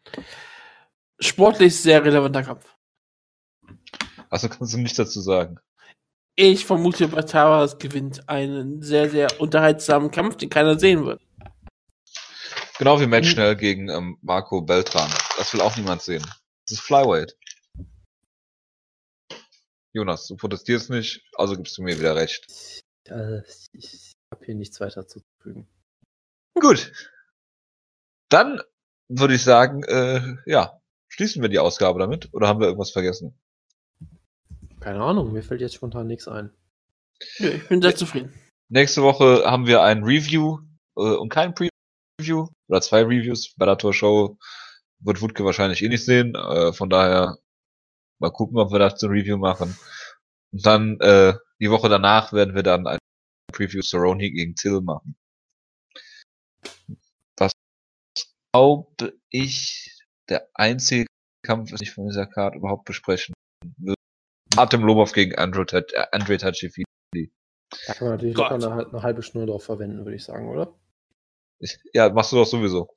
Sportlich sehr relevanter Kampf. Also kannst du nichts dazu sagen. Ich vermute, Brett Tavares gewinnt einen sehr, sehr unterhaltsamen Kampf, den keiner sehen wird. Genau wie Matt Schnell gegen ähm, Marco Beltran. Das will auch niemand sehen. Das ist Flyweight. Jonas, du protestierst nicht, also gibst du mir wieder recht. Äh, ich habe hier nichts weiter zuzufügen. Gut. Dann würde ich sagen, äh, ja, schließen wir die Ausgabe damit oder haben wir irgendwas vergessen? Keine Ahnung, mir fällt jetzt spontan nichts ein. Ja, ich bin sehr zufrieden. Nächste Woche haben wir ein Review äh, und kein Preview oder zwei Reviews. bei der Show wird Wutke wahrscheinlich eh nicht sehen. Äh, von daher mal gucken, ob wir das zum Review machen. Und dann äh, die Woche danach werden wir dann ein Preview Cerrone gegen Till machen. Was glaube ich der einzige Kampf ist, nicht von dieser Karte überhaupt besprechen will. Artem Lobov gegen Andrew, äh, Andre Tachifili. Da kann man natürlich locker eine, eine, halbe Stunde drauf verwenden, würde ich sagen, oder? Ich, ja, machst du doch sowieso.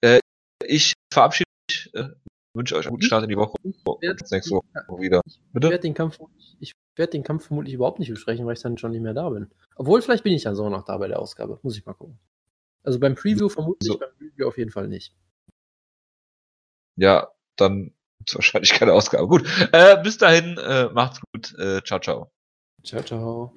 Äh, ich verabschiede mich, äh, wünsche euch einen guten Start in die Woche. Bis nächste Woche wieder. Bitte? Ich werde den, Kampf, ich werd den Kampf vermutlich überhaupt nicht besprechen, weil ich dann schon nicht mehr da bin. Obwohl, vielleicht bin ich dann so noch da bei der Ausgabe. Muss ich mal gucken. Also beim Preview vermutlich, so. beim Preview auf jeden Fall nicht. Ja, dann ist wahrscheinlich keine Ausgabe. Gut. Äh, bis dahin, äh, macht's gut. Äh, ciao, ciao. Ciao, ciao.